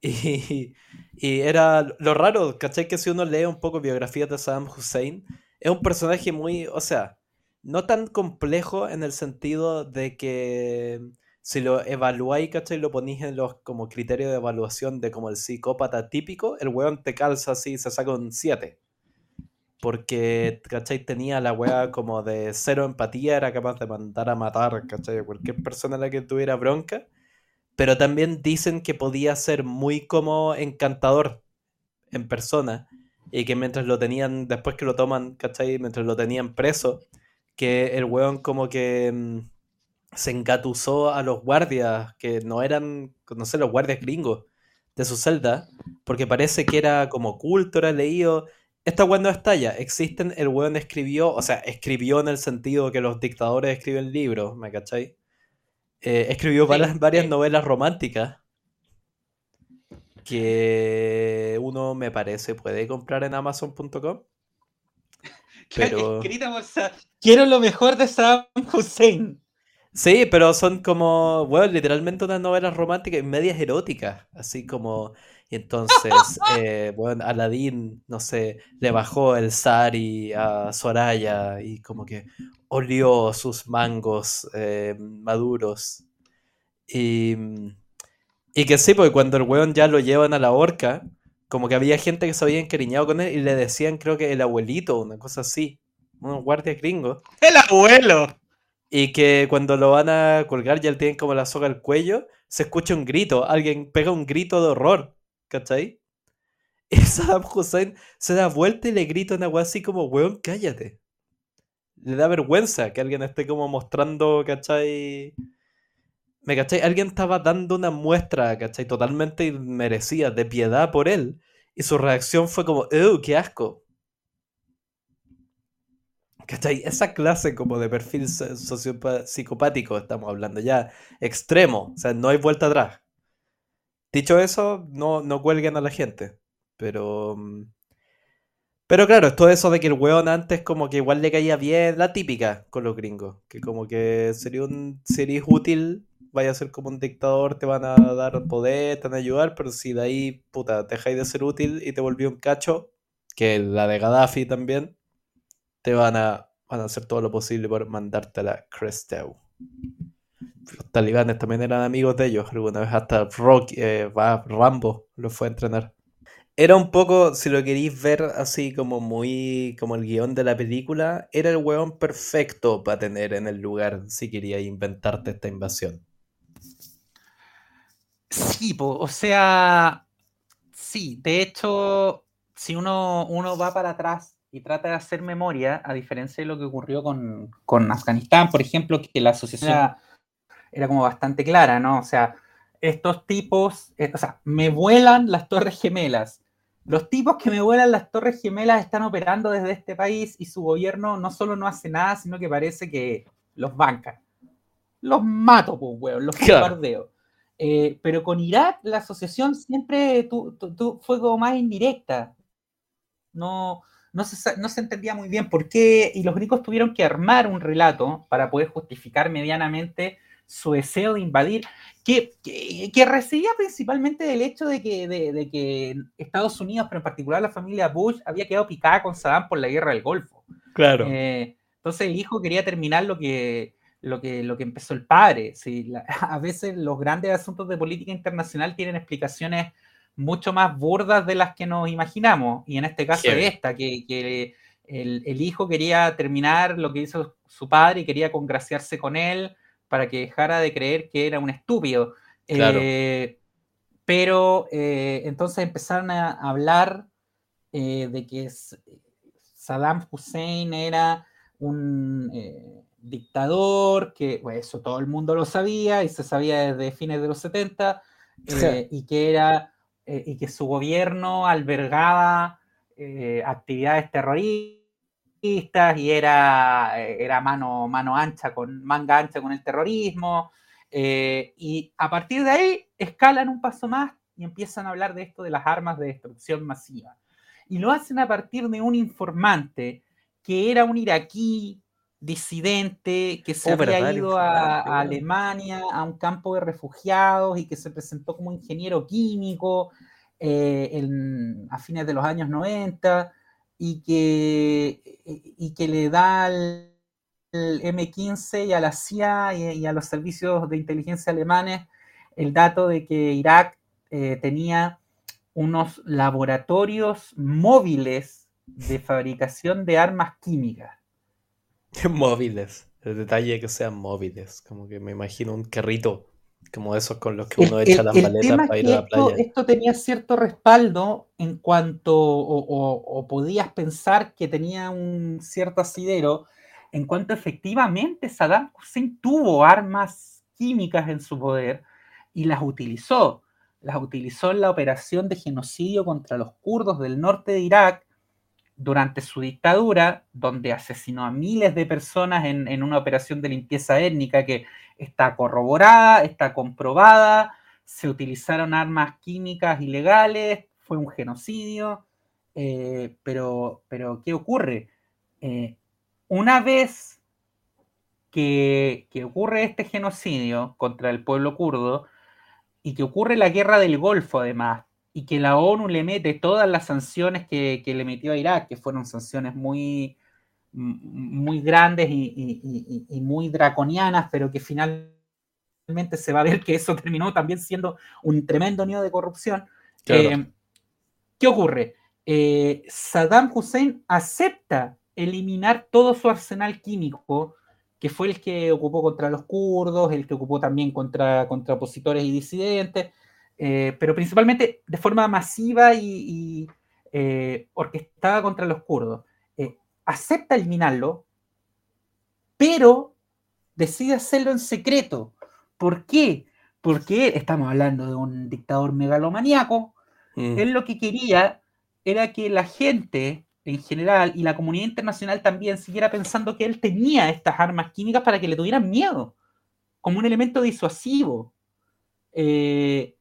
Speaker 1: Y, era lo raro, ¿cachai? Que si uno lee un poco biografías de Saddam Hussein, es un personaje muy, o sea, no tan complejo en el sentido de que si lo evaluáis, ¿cachai? Lo ponéis en los como criterio de evaluación de como el psicópata típico, el weón te calza así, se saca un 7. Porque, ¿cachai? Tenía la weá como de cero empatía, era capaz de mandar a matar, ¿cachai? Cualquier persona a la que tuviera bronca pero también dicen que podía ser muy como encantador en persona y que mientras lo tenían, después que lo toman, ¿cachai? Mientras lo tenían preso, que el weón como que mm, se engatusó a los guardias, que no eran, no sé, los guardias gringos de su celda, porque parece que era como culto, era leído. Esta weón no estalla, existen, el weón escribió, o sea, escribió en el sentido que los dictadores escriben libros, ¿me cachai? Eh, escribió varias, novelas románticas que uno me parece puede comprar en amazon.com.
Speaker 2: Pero... quiero lo mejor de Saddam Hussein.
Speaker 1: Sí, pero son como, bueno, literalmente unas novelas románticas, medias eróticas, así como, y entonces, eh, bueno, Aladín, no sé, le bajó el sari a Soraya y como que olió sus mangos eh, maduros. Y, y que sí, porque cuando el weón ya lo llevan a la horca, como que había gente que se había encariñado con él y le decían, creo que el abuelito, una cosa así, un guardia gringo.
Speaker 2: ¡El abuelo!
Speaker 1: Y que cuando lo van a colgar ya él tiene como la soga al cuello, se escucha un grito, alguien pega un grito de horror, ¿cachai? Y Saddam Hussein se da vuelta y le grita una weá así como, weón, cállate le da vergüenza que alguien esté como mostrando, ¿cachai? ¿Me cachai? Alguien estaba dando una muestra, ¿cachai? Totalmente inmerecida, de piedad por él. Y su reacción fue como, ¡Ew, qué asco! ¿Cachai? Esa clase como de perfil psicopático estamos hablando ya, extremo, o sea, no hay vuelta atrás. Dicho eso, no, no cuelguen a la gente, pero... Mm, pero claro, es todo eso de que el weón antes como que igual le caía bien, la típica con los gringos, que como que sería un sería útil, vaya a ser como un dictador, te van a dar poder, te van a ayudar, pero si de ahí, puta, dejáis de ser útil y te volvió un cacho, que la de Gaddafi también, te van a, van a hacer todo lo posible por mandarte a la Cresteu. Los talibanes también eran amigos de ellos, alguna vez hasta Rock, eh, Rambo lo fue a entrenar. Era un poco, si lo queréis ver así como muy, como el guion de la película, era el weón perfecto para tener en el lugar si querías inventarte esta invasión.
Speaker 2: Sí, o sea, sí, de hecho, si uno, uno va para atrás y trata de hacer memoria, a diferencia de lo que ocurrió con, Afganistán, por ejemplo, que la asociación era, como bastante clara, ¿no? O sea, estos tipos, eh, o sea, me vuelan las torres gemelas. Los tipos que me vuelan las torres gemelas están operando desde este país y su gobierno no solo no hace nada, sino que parece que los banca. Los mato, pues, weón, los bombardeo. Eh, pero con Irak la asociación siempre fue como más indirecta. No, no se, entendía muy bien por qué, y los gringos tuvieron que armar un relato para poder justificar medianamente su deseo de invadir, que, que, residía principalmente del hecho de que, de, que Estados Unidos, pero en particular la familia Bush, había quedado picada con Saddam por la guerra del Golfo.
Speaker 1: Claro.
Speaker 2: Eh, entonces el hijo quería terminar lo que, lo que, lo que empezó el padre. ¿sí? a veces los grandes asuntos de política internacional tienen explicaciones mucho más burdas de las que nos imaginamos. Y en este caso esta, que, el, hijo quería terminar lo que hizo su padre y quería congraciarse con él para que dejara de creer que era un estúpido. Eh, pero eh, entonces empezaron a hablar eh, de que Saddam Hussein era un dictador, que eso todo el mundo lo sabía y se sabía desde fines de los 70, y que era eh, y que su gobierno albergaba eh, actividades terroristas y era, eh, era mano, mano ancha, con manga ancha con el terrorismo. y a partir de ahí escalan un paso más y empiezan a hablar de esto de las armas de destrucción masiva. Y lo hacen a partir de un informante que era un iraquí disidente que se oh, había ido a, Alemania a un campo de refugiados y que se presentó como ingeniero químico eh, a fines de los años 90 y que, y que le da al, M15 y a la CIA y, a los servicios de inteligencia alemanes el dato de que Irak eh, tenía unos laboratorios móviles de fabricación de armas químicas
Speaker 1: móviles. El detalle que sean móviles. Como que me imagino un carrito como esos con los que uno echa las maletas para ir a la playa.
Speaker 2: Esto, tenía cierto respaldo en cuanto, o, podías pensar que tenía un cierto asidero, en cuanto efectivamente Saddam Hussein tuvo armas químicas en su poder y las utilizó. Las utilizó en la operación de genocidio contra los kurdos del norte de Irak, durante su dictadura, donde asesinó a miles de personas en, una operación de limpieza étnica que está corroborada, está comprobada, se utilizaron armas químicas ilegales, fue un genocidio, eh, pero, pero ¿qué ocurre? Eh, una vez que, que ocurre este genocidio contra el pueblo kurdo y que ocurre la guerra del Golfo además, y que la ONU le mete todas las sanciones que, le metió a Irak, que fueron sanciones muy, muy grandes y, muy draconianas, pero que finalmente se va a ver que eso terminó también siendo un tremendo nido de corrupción. Eh, ¿Qué ocurre? Eh, Saddam Hussein acepta eliminar todo su arsenal químico, que fue el que ocupó contra los kurdos, el que ocupó también contra, contra opositores y disidentes, eh, pero principalmente de forma masiva y, eh, orquestada contra los kurdos. Eh, acepta eliminarlo, pero decide hacerlo en secreto. ¿Por qué? Porque estamos hablando de un dictador megalomaníaco. Mm. Él lo que quería era que la gente en general y la comunidad internacional también siguiera pensando que él tenía estas armas químicas para que le tuvieran miedo, como un elemento disuasivo. Eh,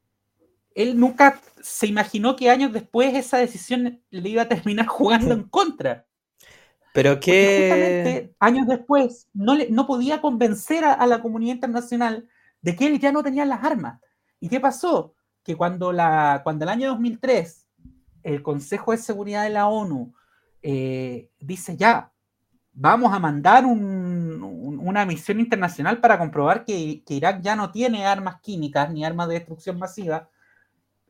Speaker 2: él nunca se imaginó que años después esa decisión le iba a terminar jugando en contra.
Speaker 1: Pero que...
Speaker 2: años después no, le, no podía convencer a, la comunidad internacional de que él ya no tenía las armas. ¿Y qué pasó? Que cuando, la, cuando el año 2003 el Consejo de Seguridad de la ONU eh, dice ya, vamos a mandar una misión internacional para comprobar que, que, Irak ya no tiene armas químicas ni armas de destrucción masiva,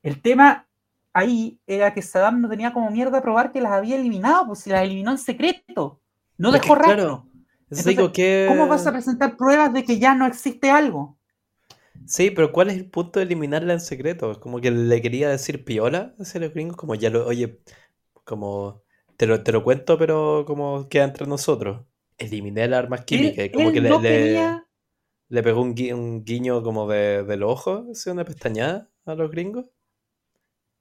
Speaker 2: el tema ahí era que Saddam no tenía como mierda probar que las había eliminado, pues si las eliminó en secreto, no dejó rastro. ¿Cómo vas a presentar pruebas de que ya no existe algo?
Speaker 1: Sí, pero ¿cuál es el punto de eliminarla en secreto? Como que le quería decir piola a los gringos, como ya lo, oye, como te lo, te lo cuento, pero como queda entre nosotros. Eliminé las armas químicas, como que le, le, pegó un, guiño como de, del ojo, así una pestañada a los gringos.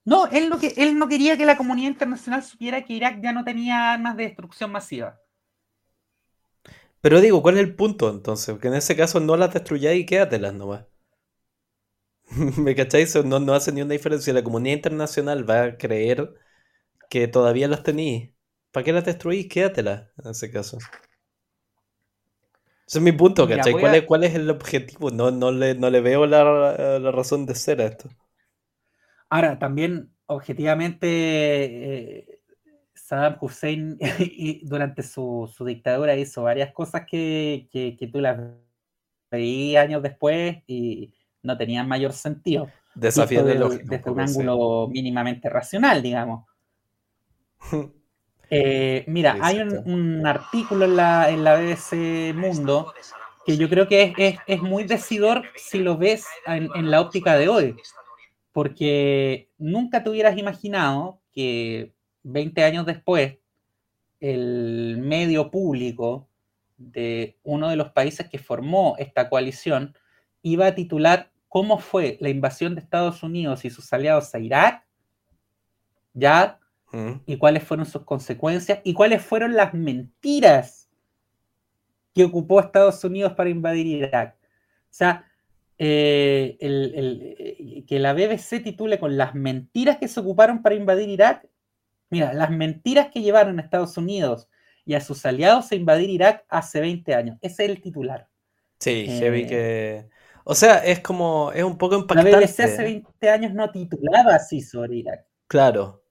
Speaker 2: No, él, lo que, él no quería que la comunidad internacional supiera que Irak ya no tenía armas de destrucción masiva.
Speaker 1: Pero digo, ¿cuál es el punto entonces? Que en ese caso no las destruyáis y quédatelas nomás. ¿Me cacháis? No, no hace ni una diferencia. La comunidad internacional va a creer que todavía las tenéis. ¿Para qué las destruís? Quédatelas en ese caso. Ese es mi punto, ¿cachai? ¿Cuál, es, ¿Cuál, es, el objetivo? No, no, le, no le veo la, la razón de ser a esto.
Speaker 2: Ahora, también, objetivamente, eh, Saddam Hussein durante su, dictadura hizo varias cosas que, tú las veías años después y no tenían mayor sentido.
Speaker 1: Desafío de
Speaker 2: Desde un ángulo mínimamente racional, digamos. Eh, mira, hay un, artículo en la, en la BBC Mundo que yo creo que es, muy decidor si lo ves en la óptica de hoy porque nunca te hubieras imaginado que 20 años después el medio público de uno de los países que formó esta coalición iba a titular cómo fue la invasión de Estados Unidos y sus aliados a Irak, ya, mm. y cuáles fueron sus consecuencias y cuáles fueron las mentiras que ocupó Estados Unidos para invadir Irak. O sea, eh, eh, que la BBC titule con las mentiras que se ocuparon para invadir Irak. Mira, las mentiras que llevaron a Estados Unidos y a sus aliados a invadir Irak hace 20 años. Ese es el titular.
Speaker 1: Sí, heavy eh, que... O sea, es como, es un poco impactante. La
Speaker 2: BBC hace 20 años no titulaba así sobre Irak.
Speaker 1: Claro,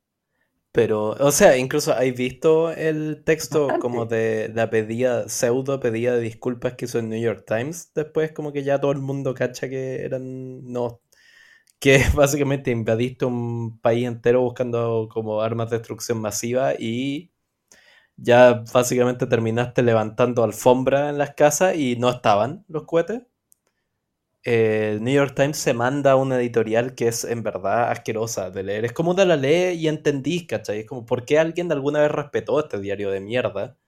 Speaker 1: pero, o sea, incluso ¿hay visto el texto como de la pedida, pseudo pedida de disculpas que hizo el New York Times? Después como que ya todo el mundo cacha que eran, no, que básicamente invadiste un país entero buscando como armas de destrucción masiva y ya básicamente terminaste levantando alfombra en las casas y no estaban los cohetes el New York Times se manda una editorial que es en verdad asquerosa de leer. Es como de la ley y entendís, ¿cachai? Es como, ¿por qué alguien alguna vez respetó este diario de mierda?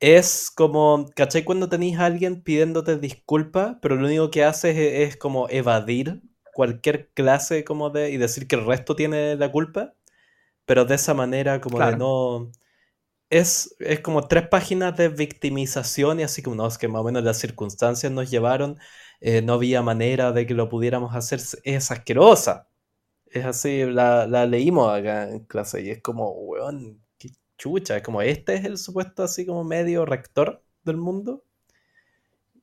Speaker 1: Es como, ¿cachai? Cuando tenéis a alguien pidiéndote disculpas, pero lo único que haces es, como evadir cualquier clase como de... y decir que el resto tiene la culpa, pero de esa manera como de no... Es, es como tres páginas de victimización y así como, no, es que más o menos las circunstancias nos llevaron eh, no había manera de que lo pudiéramos hacer, es asquerosa. Es así, la, leímos acá en clase y es como, weón, qué chucha, es como, este es el supuesto así como medio rector del mundo.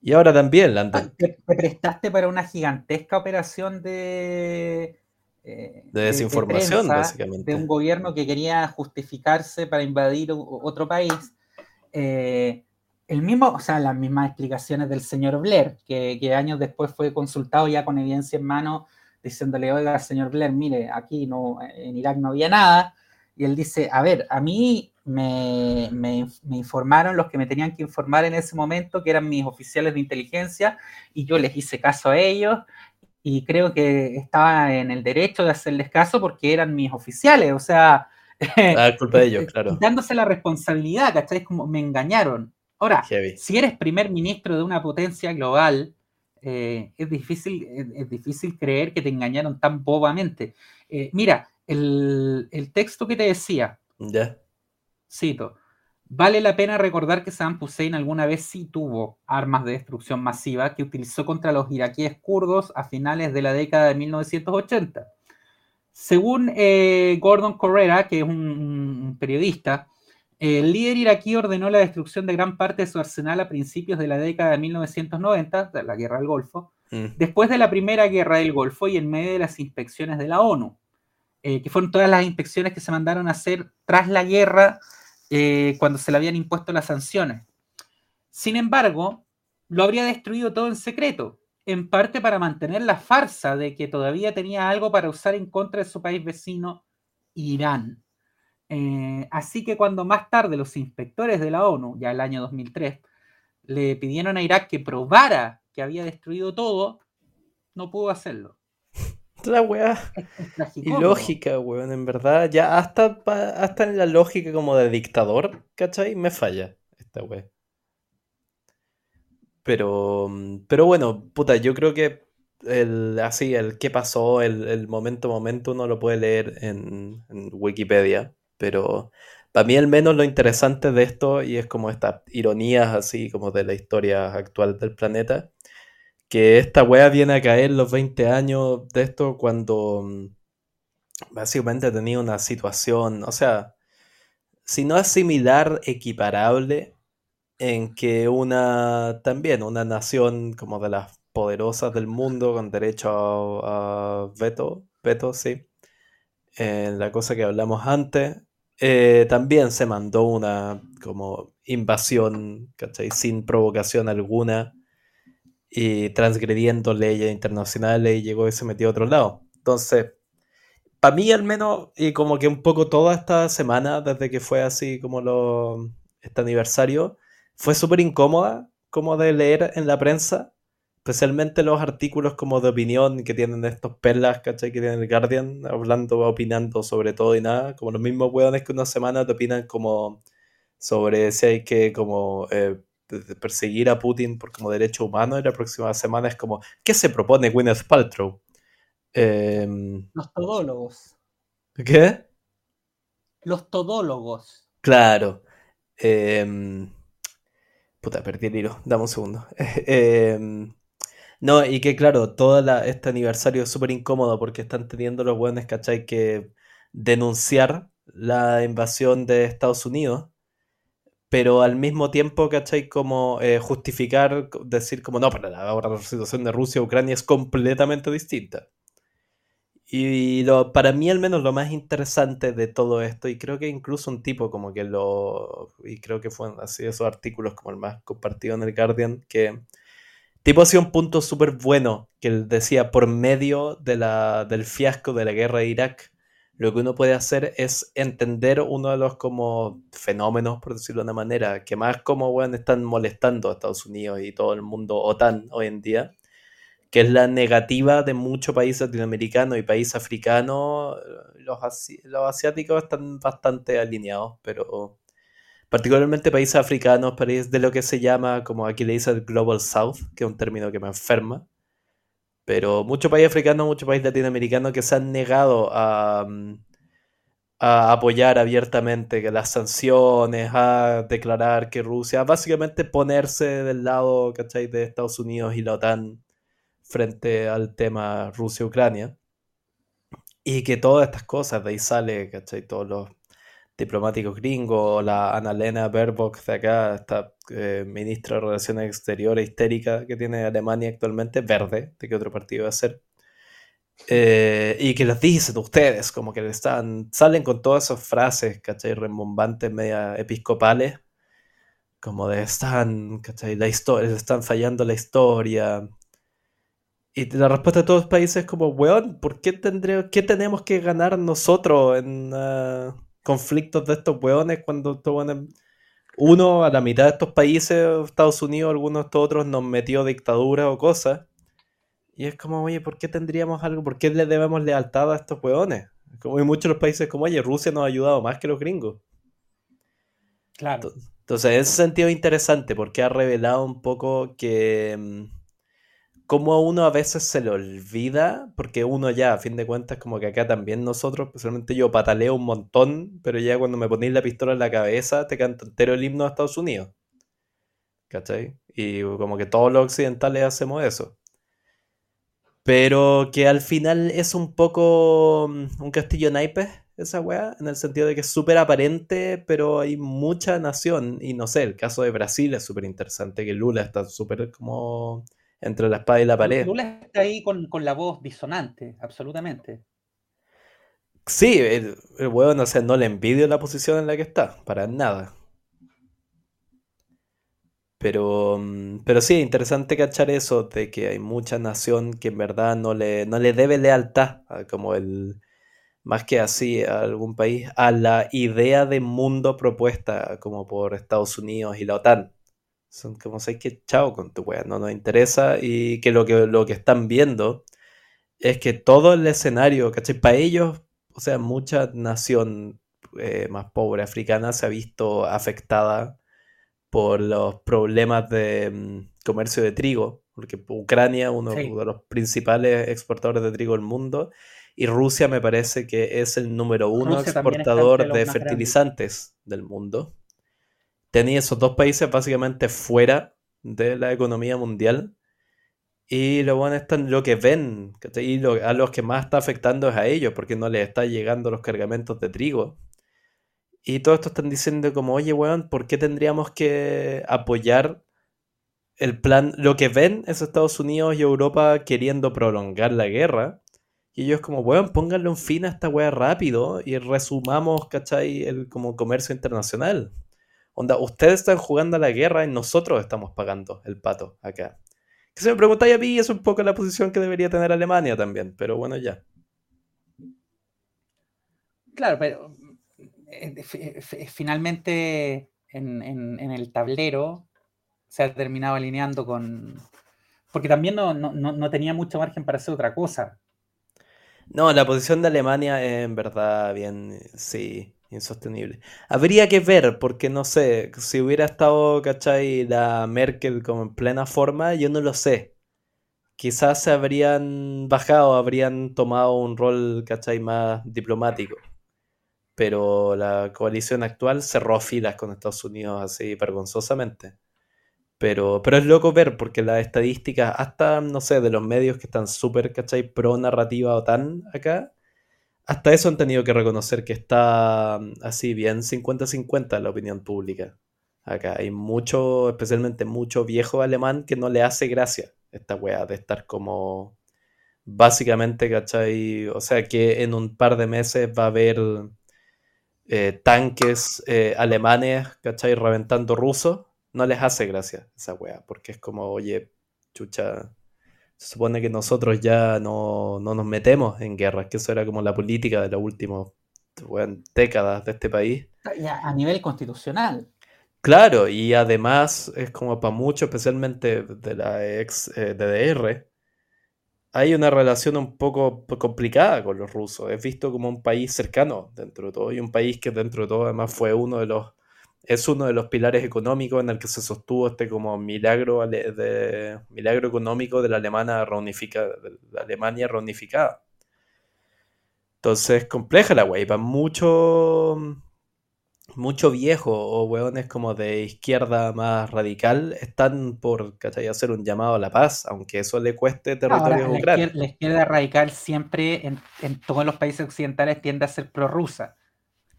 Speaker 1: Y ahora también la
Speaker 2: ah, te, prestaste para una gigantesca operación de,
Speaker 1: eh, de desinformación, básicamente.
Speaker 2: De un gobierno que quería justificarse para invadir otro país. Eh, el mismo, o sea, las mismas explicaciones del señor Blair, que, años después fue consultado ya con evidencia en mano, diciéndole, oiga, señor Blair, mire, aquí no, en Irak no había nada. Y él dice, a ver, a mí me, me, informaron los que me tenían que informar en ese momento, que eran mis oficiales de inteligencia, y yo les hice caso a ellos, y creo que estaba en el derecho de hacerles caso porque eran mis oficiales, o sea...
Speaker 1: Ah, culpa de ellos, claro.
Speaker 2: Dándose la responsabilidad, ¿cachai? Como me engañaron. Ahora, si eres primer ministro de una potencia global, eh, es, difícil, es, difícil creer que te engañaron tan bobamente. Eh, mira, el, texto que te decía, cito, Vale la pena recordar que Saddam Hussein alguna vez sí tuvo armas de destrucción masiva que utilizó contra los iraquíes kurdos a finales de la década de 1980. Según eh, Gordon Correra, que es un, periodista, el líder iraquí ordenó la destrucción de gran parte de su arsenal a principios de la década de 1990, de la Guerra del Golfo, mm. después de la Primera Guerra del Golfo y en medio de las inspecciones de la ONU, eh, que fueron todas las inspecciones que se mandaron a hacer tras la guerra eh, cuando se le habían impuesto las sanciones. Sin embargo, lo habría destruido todo en secreto, en parte para mantener la farsa de que todavía tenía algo para usar en contra de su país vecino, Irán. Eh, así que cuando más tarde los inspectores de la ONU, ya el año 2003, le pidieron a Irak que probara que había destruido todo, no pudo hacerlo.
Speaker 1: La weá. lógica, weón, en verdad. Ya hasta, hasta en la lógica como de dictador, ¿cachai? Me falla esta weá. Pero, pero bueno, puta, yo creo que el, así, el qué pasó, el, momento momento, uno lo puede leer en, en Wikipedia. Pero para mí al menos lo interesante de esto, y es como estas ironías así como de la historia actual del planeta, que esta wea viene a caer los 20 años de esto cuando mm, básicamente tenía una situación, o sea, si no es similar, equiparable, en que una, también una nación como de las poderosas del mundo con derecho a, veto, veto, sí, en la cosa que hablamos antes, eh, también se mandó una como invasión, ¿cachai? Sin provocación alguna y transgrediendo leyes internacionales y llegó y se metió a otro lado. Entonces, para mí al menos, y como que un poco toda esta semana, desde que fue así como lo, este aniversario, fue súper incómoda como de leer en la prensa, especialmente los artículos como de opinión que tienen estos perlas, ¿cachai? Que tienen el Guardian, hablando, opinando sobre todo y nada, como los mismos hueones que una semana te opinan como sobre si hay que como eh, perseguir a Putin por como derecho humano y la próxima semana es como, ¿qué se propone Gwyneth Paltrow?
Speaker 2: Em, Los todólogos.
Speaker 1: ¿Qué?
Speaker 2: Los todólogos.
Speaker 1: Claro. Em, puta, perdí el hilo. Dame un segundo. Em, no, y que claro, todo este aniversario es súper incómodo porque están teniendo los buenos, ¿cachai? Que denunciar la invasión de Estados Unidos pero al mismo tiempo, ¿cachai? Como eh, justificar, decir como, no, pero ahora la situación de Rusia Ucrania es completamente distinta. Y lo, para mí al menos lo más interesante de todo esto, y creo que incluso un tipo como que lo, y creo que fue así esos artículos como el más compartido en el Guardian, que tipo hacía un punto súper bueno, que él decía, por medio de la, del fiasco de la guerra de Irak, lo que uno puede hacer es entender uno de los como fenómenos, por decirlo de una manera, que más como bueno, están molestando a Estados Unidos y todo el mundo OTAN hoy en día, que es la negativa de muchos países latinoamericanos y países africanos. Los, los asiáticos están bastante alineados, pero particularmente países africanos, países de lo que se llama, como aquí le dice el Global South, que es un término que me enferma pero muchos países africanos, muchos países latinoamericanos que se han negado a, mm, a apoyar abiertamente las sanciones, a declarar que Rusia, básicamente ponerse del lado ¿cachai? de Estados Unidos y la OTAN frente al tema Rusia-Ucrania. Y que todas estas cosas, de ahí sale, ¿cachai? Todos los diplomáticos gringos, la Annalena Baerbock de acá, esta eh, ministra de Relaciones Exteriores histérica que tiene Alemania actualmente, verde, de qué otro partido va a ser. Eh, y que les dicen ustedes, como que están, salen con todas esas frases, ¿cachai? Rembombantes, media episcopales, como de están, ¿cachai? La historia, están fallando la historia. Y la respuesta de todos los países es como, weón, ¿por qué, tendré, qué tenemos que ganar nosotros en, uh, conflictos de estos hueones cuando estos uno a la mitad de estos países, Estados Unidos, algunos de estos otros nos metió dictadura o cosas. Y es como, oye, ¿por qué tendríamos algo? ¿Por qué le debemos lealtad a estos hueones? Como hay muchos los países como, oye, Rusia nos ha ayudado más que los gringos.
Speaker 2: Claro.
Speaker 1: Entonces, en ese sentido interesante, porque ha revelado un poco que como a uno a veces se le olvida, porque uno ya, a fin de cuentas, como que acá también nosotros, especialmente yo, pataleo un montón, pero ya cuando me ponéis la pistola en la cabeza, te canto entero el himno de Estados Unidos. ¿Cachai? Y como que todos los occidentales hacemos eso. Pero que al final es un poco mm, un castillo naipes, esa weá, en el sentido de que es súper aparente, pero hay mucha nación. Y no sé, el caso de Brasil es súper interesante, que Lula está súper como entre la espada y la pared.
Speaker 3: Lula está ahí con, la voz disonante, absolutamente.
Speaker 1: Sí, el, el no sé, no le envidio la posición en la que está, para nada. Pero, mm, pero sí, interesante cachar eso, de que hay mucha nación que en verdad no le, no le debe lealtad, como el, más que así, a algún país, a la idea de mundo propuesta como por Estados Unidos y la OTAN. Son como, sé que chao con tu wea, no nos interesa y que lo que, lo que están viendo es que todo el escenario, ¿cachai? Para ellos, o sea, mucha nación eh, más pobre africana se ha visto afectada por los problemas de mm, comercio de trigo, porque Ucrania, uno de los principales exportadores de trigo del mundo, y Rusia me parece que es el número uno exportador de fertilizantes del mundo tenía esos dos países básicamente fuera de la economía mundial. Y lo bueno están lo que ven, y a los que más está afectando es a ellos, porque no les está llegando los cargamentos de trigo. Y todo esto están diciendo como, oye, weón, ¿por qué tendríamos que apoyar el plan? Lo que ven es Estados Unidos y Europa queriendo prolongar la guerra. Y ellos como, weón, pónganle un fin a esta weá rápido y resumamos, ¿cachai? El como comercio internacional. Onda, ustedes están jugando a la guerra y nosotros estamos pagando el pato acá. Que se me preguntáis a mí, es un poco la posición que debería tener Alemania también, pero bueno, ya.
Speaker 3: Claro, pero eh, finalmente en, el tablero se ha terminado alineando con... Porque también no, no, tenía mucho margen para hacer otra cosa.
Speaker 1: No, la posición de Alemania es en verdad bien, sí, insostenible. Habría que ver, porque no sé, si hubiera estado, ¿cachai? La Merkel como en plena forma, yo no lo sé. Quizás se habrían bajado, habrían tomado un rol, ¿cachai? Más diplomático. Pero la coalición actual cerró filas con Estados Unidos así vergonzosamente. Pero, pero es loco ver, porque las estadísticas, hasta, no sé, de los medios que están súper, ¿cachai? Pro narrativa OTAN acá, hasta eso han tenido que reconocer que está mm, así bien 50-50 la opinión pública. Acá hay mucho, especialmente mucho viejo alemán que no le hace gracia esta weá de estar como básicamente, ¿cachai? O sea que en un par de meses va a haber eh, tanques eh, alemanes, ¿cachai? Reventando rusos. No les hace gracia esa weá, porque es como, oye, chucha, se supone que nosotros ya no, nos metemos en guerras, que eso era como la política de las últimas décadas de este país.
Speaker 3: a nivel constitucional.
Speaker 1: Claro, y además es como para muchos, especialmente de la ex eh, DDR, hay una relación un poco complicada con los rusos. Es visto como un país cercano dentro de todo, y un país que dentro de todo además fue uno de los es uno de los pilares económicos en el que se sostuvo este como milagro, de, milagro económico de la, Alemana reunificada, de la Alemania reunificada. Entonces, compleja la wey, para mucho, mucho viejo o weones como de izquierda más radical están por hacer un llamado a la paz, aunque eso le cueste territorio
Speaker 3: a Ucrania. La izquierda, radical siempre en, en, todos los países occidentales tiende a ser prorrusa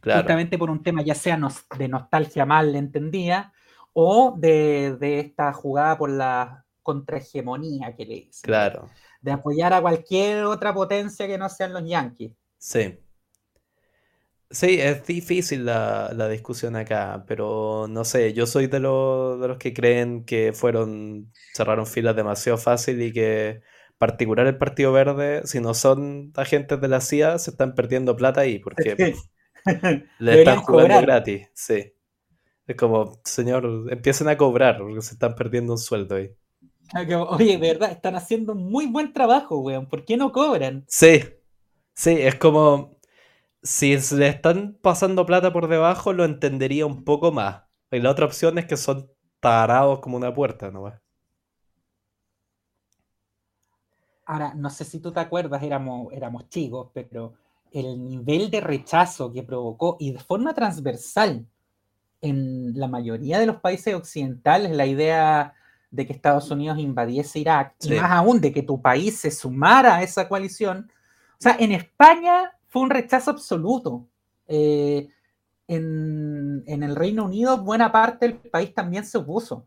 Speaker 3: justamente por un tema ya sea de nostalgia mal entendida o de, esta jugada por la contrahegemonía que le dicen.
Speaker 1: Claro.
Speaker 3: De apoyar a cualquier otra potencia que no sean los yanquis.
Speaker 1: Sí. Sí, es difícil la, discusión acá, pero no sé, yo soy de, los, de los que creen que fueron, cerraron filas demasiado fácil y que particular el Partido Verde, si no son agentes de la CIA, se están perdiendo plata ahí, porque Le están jugando gratis, sí. Es como, señor, empiecen a cobrar porque se están perdiendo un sueldo ahí.
Speaker 3: Ah, oye, verdad, están haciendo muy buen trabajo, weón. ¿Por qué no cobran?
Speaker 1: Sí, sí, es como, si le están pasando plata por debajo, lo entendería un poco más. Y la otra opción es que son tarados como una puerta, ¿no?
Speaker 2: Ahora, no sé si tú te acuerdas, éramos, éramos chicos, pero el nivel de rechazo que provocó y de forma transversal en la mayoría de los países occidentales la idea de que Estados Unidos invadiese Irak y más aún de que tu país se sumara a esa coalición. O sea, en España fue un rechazo absoluto. Eh, en, el Reino Unido buena parte del país también se opuso.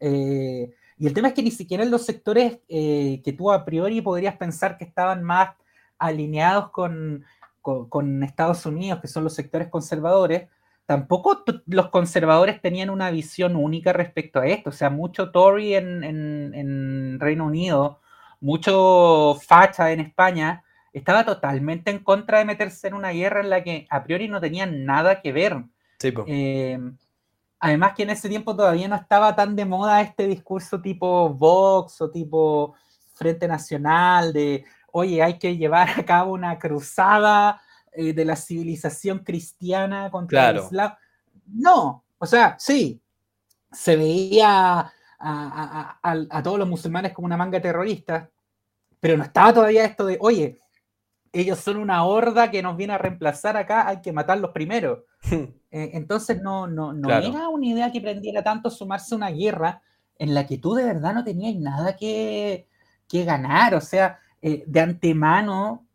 Speaker 2: Eh, y el tema es que ni siquiera en los sectores eh, que tú a priori podrías pensar que estaban más alineados con, con, Estados Unidos, que son los sectores conservadores, tampoco los conservadores tenían una visión única respecto a esto. O sea, mucho Tory en, en, Reino Unido, mucho facha en España, estaba totalmente en contra de meterse en una guerra en la que a priori no tenían nada que ver. Eh, además que en ese tiempo todavía no estaba tan de moda este discurso tipo Vox o tipo Frente Nacional de oye, hay que llevar a cabo una cruzada eh, de la civilización cristiana contra el Islam. No, o sea, sí, se veía a, todos los musulmanes como una manga terrorista, pero no estaba todavía esto de, oye, ellos son una horda que nos viene a reemplazar acá, hay que matarlos primero. Eh, entonces no, no, no era una idea que prendiera tanto sumarse a una guerra en la que tú de verdad no tenías nada que, que ganar. O sea, eh, de antemano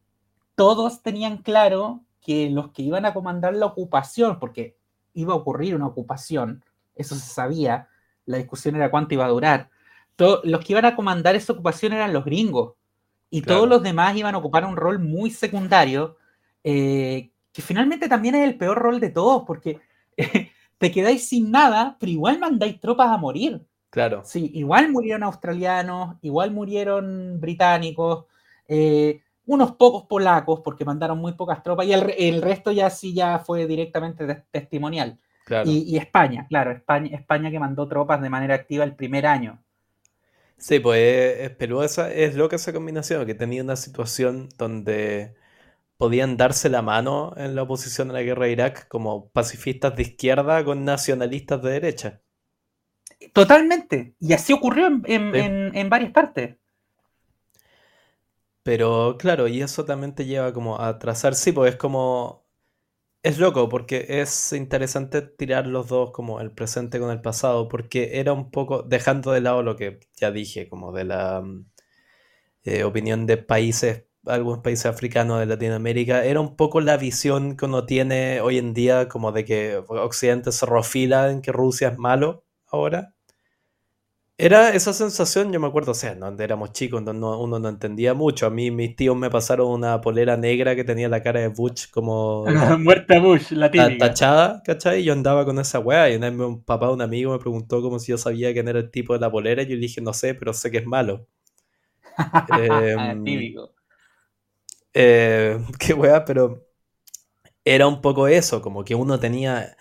Speaker 2: todos tenían claro que los que iban a comandar la ocupación, porque iba a ocurrir una ocupación, eso se sabía, la discusión era cuánto iba a durar, los que iban a comandar esa ocupación eran los gringos, y todos los demás iban a ocupar un rol muy secundario, eh, que finalmente también es el peor rol de todos, porque te quedáis sin nada, pero igual mandáis tropas a morir.
Speaker 1: Claro.
Speaker 2: Sí, igual murieron australianos, igual murieron británicos, eh, unos pocos polacos, porque mandaron muy pocas tropas, y el, resto ya sí ya fue directamente testimonial. Y, España, claro, España, España que mandó tropas de manera activa el primer año.
Speaker 1: Sí, pues es, peluosa, es loca esa combinación, que tenía una situación donde podían darse la mano en la oposición a la guerra de Irak como pacifistas de izquierda con nacionalistas de derecha.
Speaker 2: Totalmente, y así ocurrió en varias partes.
Speaker 1: Pero claro, y eso también te lleva como a trazar, sí, pues es como... Es loco porque es interesante tirar los dos como el presente con el pasado, porque era un poco, dejando de lado lo que ya dije, como de la mm, eh, opinión de países, algunos países africanos de Latinoamérica, era un poco la visión que uno tiene hoy en día como de que Occidente se refila en que Rusia es malo ahora. Era esa sensación, yo me acuerdo, o sea, donde éramos chicos, donde uno no entendía mucho. A mí mis tíos me pasaron una polera negra que tenía la cara de Bush como...
Speaker 2: Muerta Bush, la típica.
Speaker 1: Tachada, ¿cachai? Y yo andaba con esa weá. Y una vez un papá, un amigo, me preguntó como si yo sabía quién era el tipo de la polera. Y yo le dije, no sé, pero sé que es malo.
Speaker 2: eh, Típico.
Speaker 1: Eh, qué weá, pero era un poco eso, como que uno tenía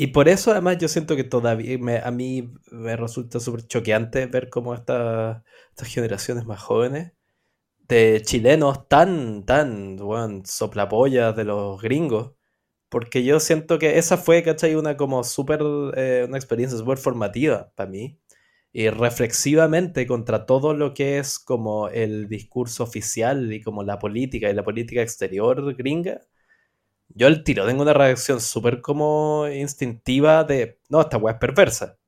Speaker 1: y por eso además yo siento que todavía a mí me resulta súper choqueante ver cómo estas generaciones más jóvenes de chilenos tan, tan, bueno, soplapollas de los gringos. Porque yo siento que esa fue, ¿cachai? Una como súper, eh, una experiencia súper formativa para mí. Y reflexivamente contra todo lo que es como el discurso oficial y como la política y la política exterior gringa yo el tiro tengo una reacción súper como instintiva de, no, esta weá es perversa.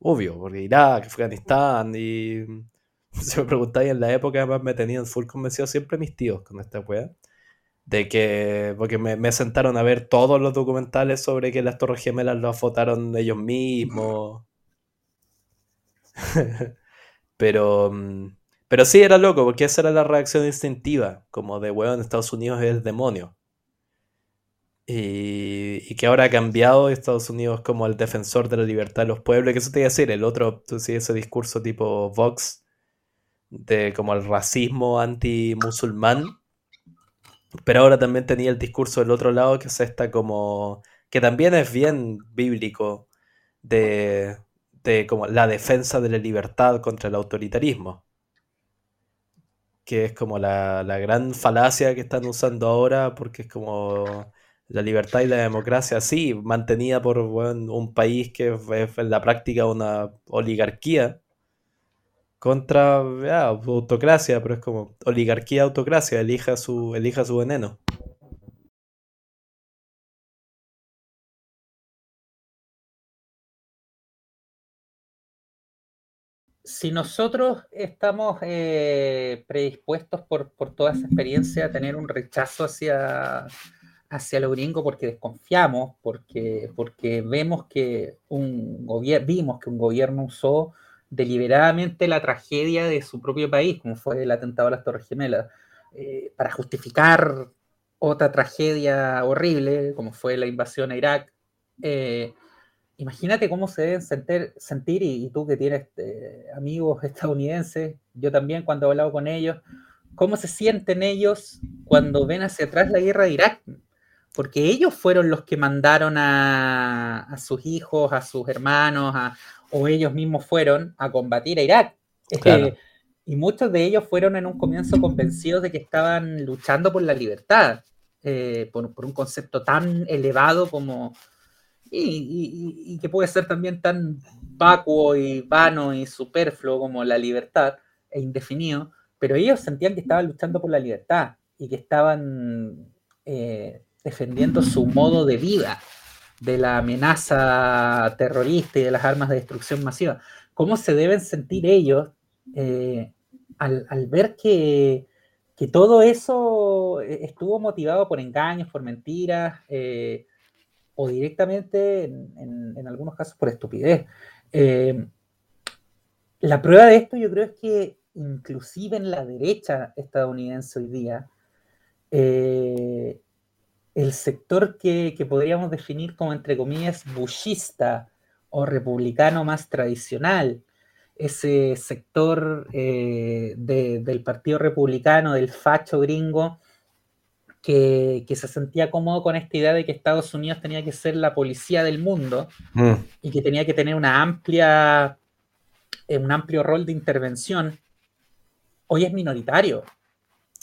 Speaker 1: Obvio, porque Irak, Afganistán y... Si me preguntáis en la época, además me tenían full convencido siempre mis tíos con esta weá. De que, porque me, sentaron a ver todos los documentales sobre que las Torres Gemelas los votaron ellos mismos. pero, pero sí era loco, porque esa era la reacción instintiva, como de weón, Estados Unidos es demonio. Y, que ahora ha cambiado Estados Unidos como el defensor de la libertad de los pueblos. Que eso te iba a decir, el otro, tú sí, ese discurso tipo Vox, de como el racismo anti-musulmán. Pero ahora también tenía el discurso del otro lado, que es esta como. que también es bien bíblico, de, de como la defensa de la libertad contra el autoritarismo. Que es como la, la gran falacia que están usando ahora, porque es como la libertad y la democracia, sí, mantenida por un país que es en la práctica una oligarquía, contra autocracia, pero es como oligarquía, autocracia, elija su, elija su veneno.
Speaker 2: si nosotros estamos eh, predispuestos por, toda esa experiencia a tener un rechazo hacia, hacia lo gringo porque desconfiamos, porque, porque vemos que un gobierno, vimos que un gobierno usó deliberadamente la tragedia de su propio país, como fue el atentado a las Torres Gemelas, eh, para justificar otra tragedia horrible, como fue la invasión a Irak. Eh, imagínate cómo se deben sentir, y, tú que tienes eh, amigos estadounidenses, yo también cuando he hablado con ellos, cómo se sienten ellos cuando ven hacia atrás la guerra de Irak. Porque ellos fueron los que mandaron a, sus hijos, a sus hermanos, o ellos mismos fueron a combatir a Irak. Eh, y muchos de ellos fueron en un comienzo convencidos de que estaban luchando por la libertad, eh, por, un concepto tan elevado como, y, que puede ser también tan vacuo y vano y superfluo como la libertad e indefinido, pero ellos sentían que estaban luchando por la libertad y que estaban eh, defendiendo su modo de vida de la amenaza terrorista y de las armas de destrucción masiva. ¿Cómo se deben sentir ellos eh, al, ver que, todo eso estuvo motivado por engaños, por mentiras? Eh, o directamente, en, algunos casos, por estupidez. Eh, la prueba de esto yo creo es que inclusive en la derecha estadounidense hoy día, eh, el sector que, podríamos definir como, entre comillas, bushista o republicano más tradicional, ese sector eh, del Partido Republicano, del facho gringo, que, se sentía cómodo con esta idea de que Estados Unidos tenía que ser la policía del mundo mm. y que tenía que tener una amplia, eh, un amplio rol de intervención, hoy es minoritario.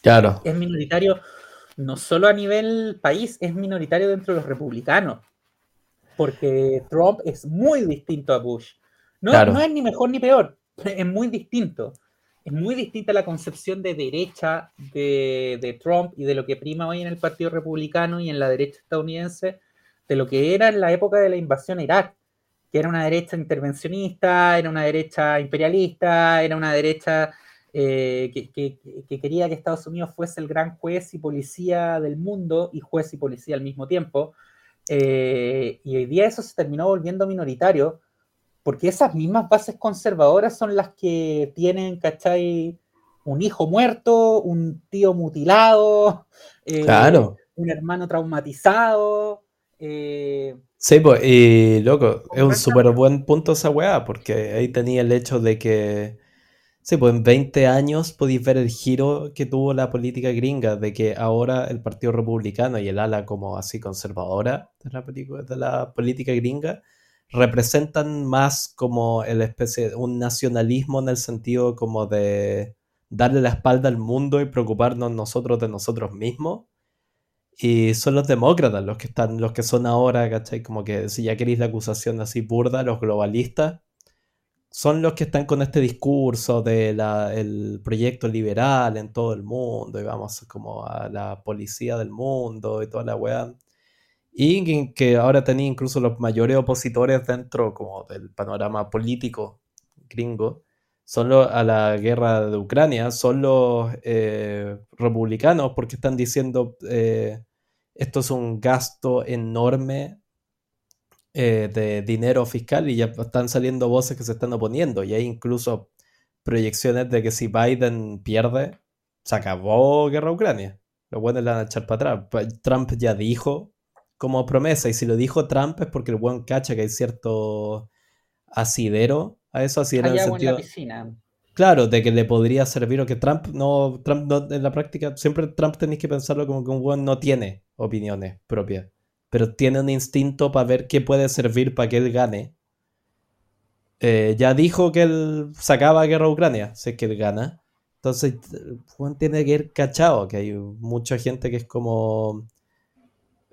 Speaker 1: Claro.
Speaker 2: Es minoritario no solo a nivel país, es minoritario dentro de los republicanos. Porque Trump es muy distinto a Bush. No, no es ni mejor ni peor, es muy distinto es muy distinta la concepción de derecha de, Trump y de lo que prima hoy en el Partido Republicano y en la derecha estadounidense de lo que era en la época de la invasión a Irak, que era una derecha intervencionista, era una derecha imperialista, era una derecha eh, que, quería que Estados Unidos fuese el gran juez y policía del mundo y juez y policía al mismo tiempo. Eh, y hoy día eso se terminó volviendo minoritario porque esas mismas bases conservadoras son las que tienen, ¿cachai? Un hijo muerto, un tío mutilado,
Speaker 1: eh, claro.
Speaker 2: un hermano traumatizado. Eh,
Speaker 1: sí, pues, y loco, es un súper buen punto esa weá, porque ahí tenía el hecho de que, sí, pues en 20 años podéis ver el giro que tuvo la política gringa, de que ahora el Partido Republicano y el ala como así conservadora de la, de la política gringa representan más como el especie, un nacionalismo en el sentido como de darle la espalda al mundo y preocuparnos nosotros de nosotros mismos. Y son los demócratas los que están, los que son ahora, ¿cachai? Como que si ya queréis la acusación así burda, los globalistas, son los que están con este discurso del proyecto liberal en todo el mundo, y vamos como a la policía del mundo y toda la weá. Y que ahora tenía incluso los mayores opositores dentro como del panorama político gringo, son a la guerra de Ucrania, son los eh, republicanos porque están diciendo eh, esto es un gasto enorme eh, de dinero fiscal y ya están saliendo voces que se están oponiendo y hay incluso proyecciones de que si Biden pierde, se acabó guerra Ucrania. Los buenos la van a echar para atrás. Trump ya dijo como promesa. Y si lo dijo Trump es porque el buen cacha que hay cierto asidero a eso, asidero en el sentido. Claro, de que le podría servir o que Trump no, Trump no, en la práctica, siempre Trump tenéis que pensarlo como que un buen no tiene opiniones propias, pero tiene un instinto para ver qué puede servir para que él gane. Eh, ya dijo que él sacaba guerra a Ucrania, sé que él gana. Entonces, Juan tiene que ir cachado, que hay mucha gente que es como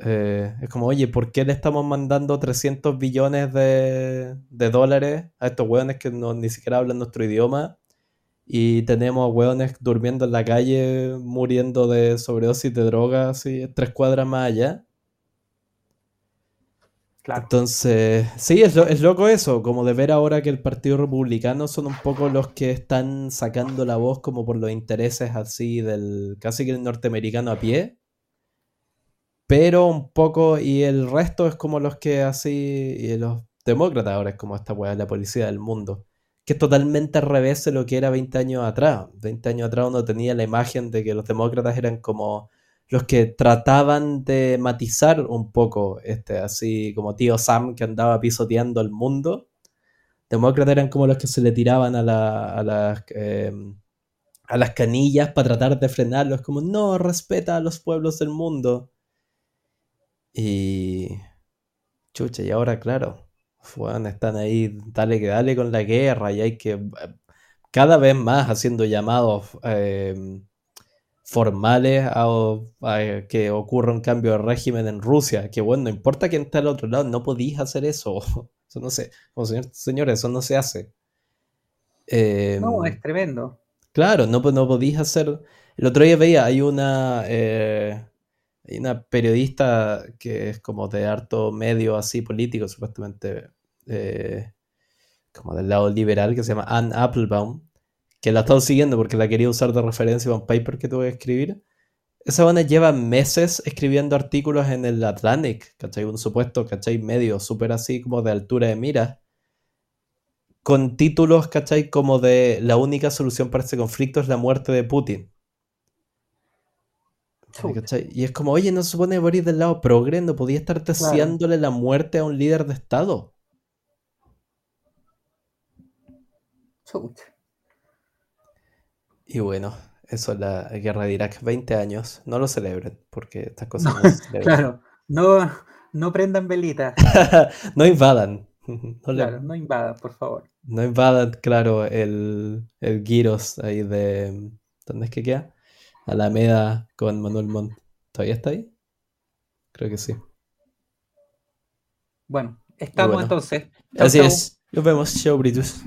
Speaker 1: eh, es como, oye, ¿por qué le estamos mandando 300 billones de, dólares a estos hueones que no, ni siquiera hablan nuestro idioma? y tenemos hueones durmiendo en la calle, muriendo de sobredosis de drogas, así, tres cuadras más allá. Entonces, sí, es, es, loco eso, como de ver ahora que el Partido Republicano son un poco los que están sacando la voz como por los intereses así del casi que el norteamericano a pie. Pero un poco, y el resto es como los que así, y los demócratas ahora es como esta weá, la policía del mundo que es totalmente al revés de lo que era 20 años atrás. 20 años atrás uno tenía la imagen de que los demócratas eran como los que trataban de matizar un poco, este, así como tío Sam que andaba pisoteando el mundo. Demócratas eran como los que se le tiraban a, a las, em, a las canillas para tratar de frenarlos, como no, respeta a los pueblos del mundo. Y... Chucha, y ahora claro, están ahí, dale que dale con la guerra y hay que eh, cada vez más haciendo llamados eh, formales a, que ocurra un cambio de régimen en Rusia. Que bueno, no importa quién está al otro lado, no podéis hacer eso. Eso no sé, señores, eso no se hace.
Speaker 3: no, es tremendo.
Speaker 1: Claro, no, no podéis hacer. El otro día veía, hay una. Eh, hay una periodista que es como de harto medio así político, supuestamente, eh, como del lado liberal, que se llama Anne Applebaum, que la he estado siguiendo porque la quería usar de referencia para un paper que tuve que escribir. Esa buena lleva meses escribiendo artículos en el Atlantic, ¿cachai? Un supuesto, ¿cachai? Medio, súper así como de altura de mira. Con títulos, ¿cachai? Como de la única solución para este conflicto es la muerte de Putin. Y es como, oye, no se supone morir del lado progre, no podía estar deseándole la muerte a un líder de Estado. Y bueno, eso es la guerra de Irak, 20 años. No lo celebren, porque estas cosas no,
Speaker 3: se Claro, no, no prendan velitas.
Speaker 1: no invadan.
Speaker 3: No claro, no invadan, por favor.
Speaker 1: No invadan, claro, el, el Giros ahí de. ¿Dónde es que queda? Alameda con Manuel Montt. ¿Todavía está ahí? Creo que sí.
Speaker 3: Bueno, estamos entonces.
Speaker 1: Así es. Nos vemos. Chao, Britus.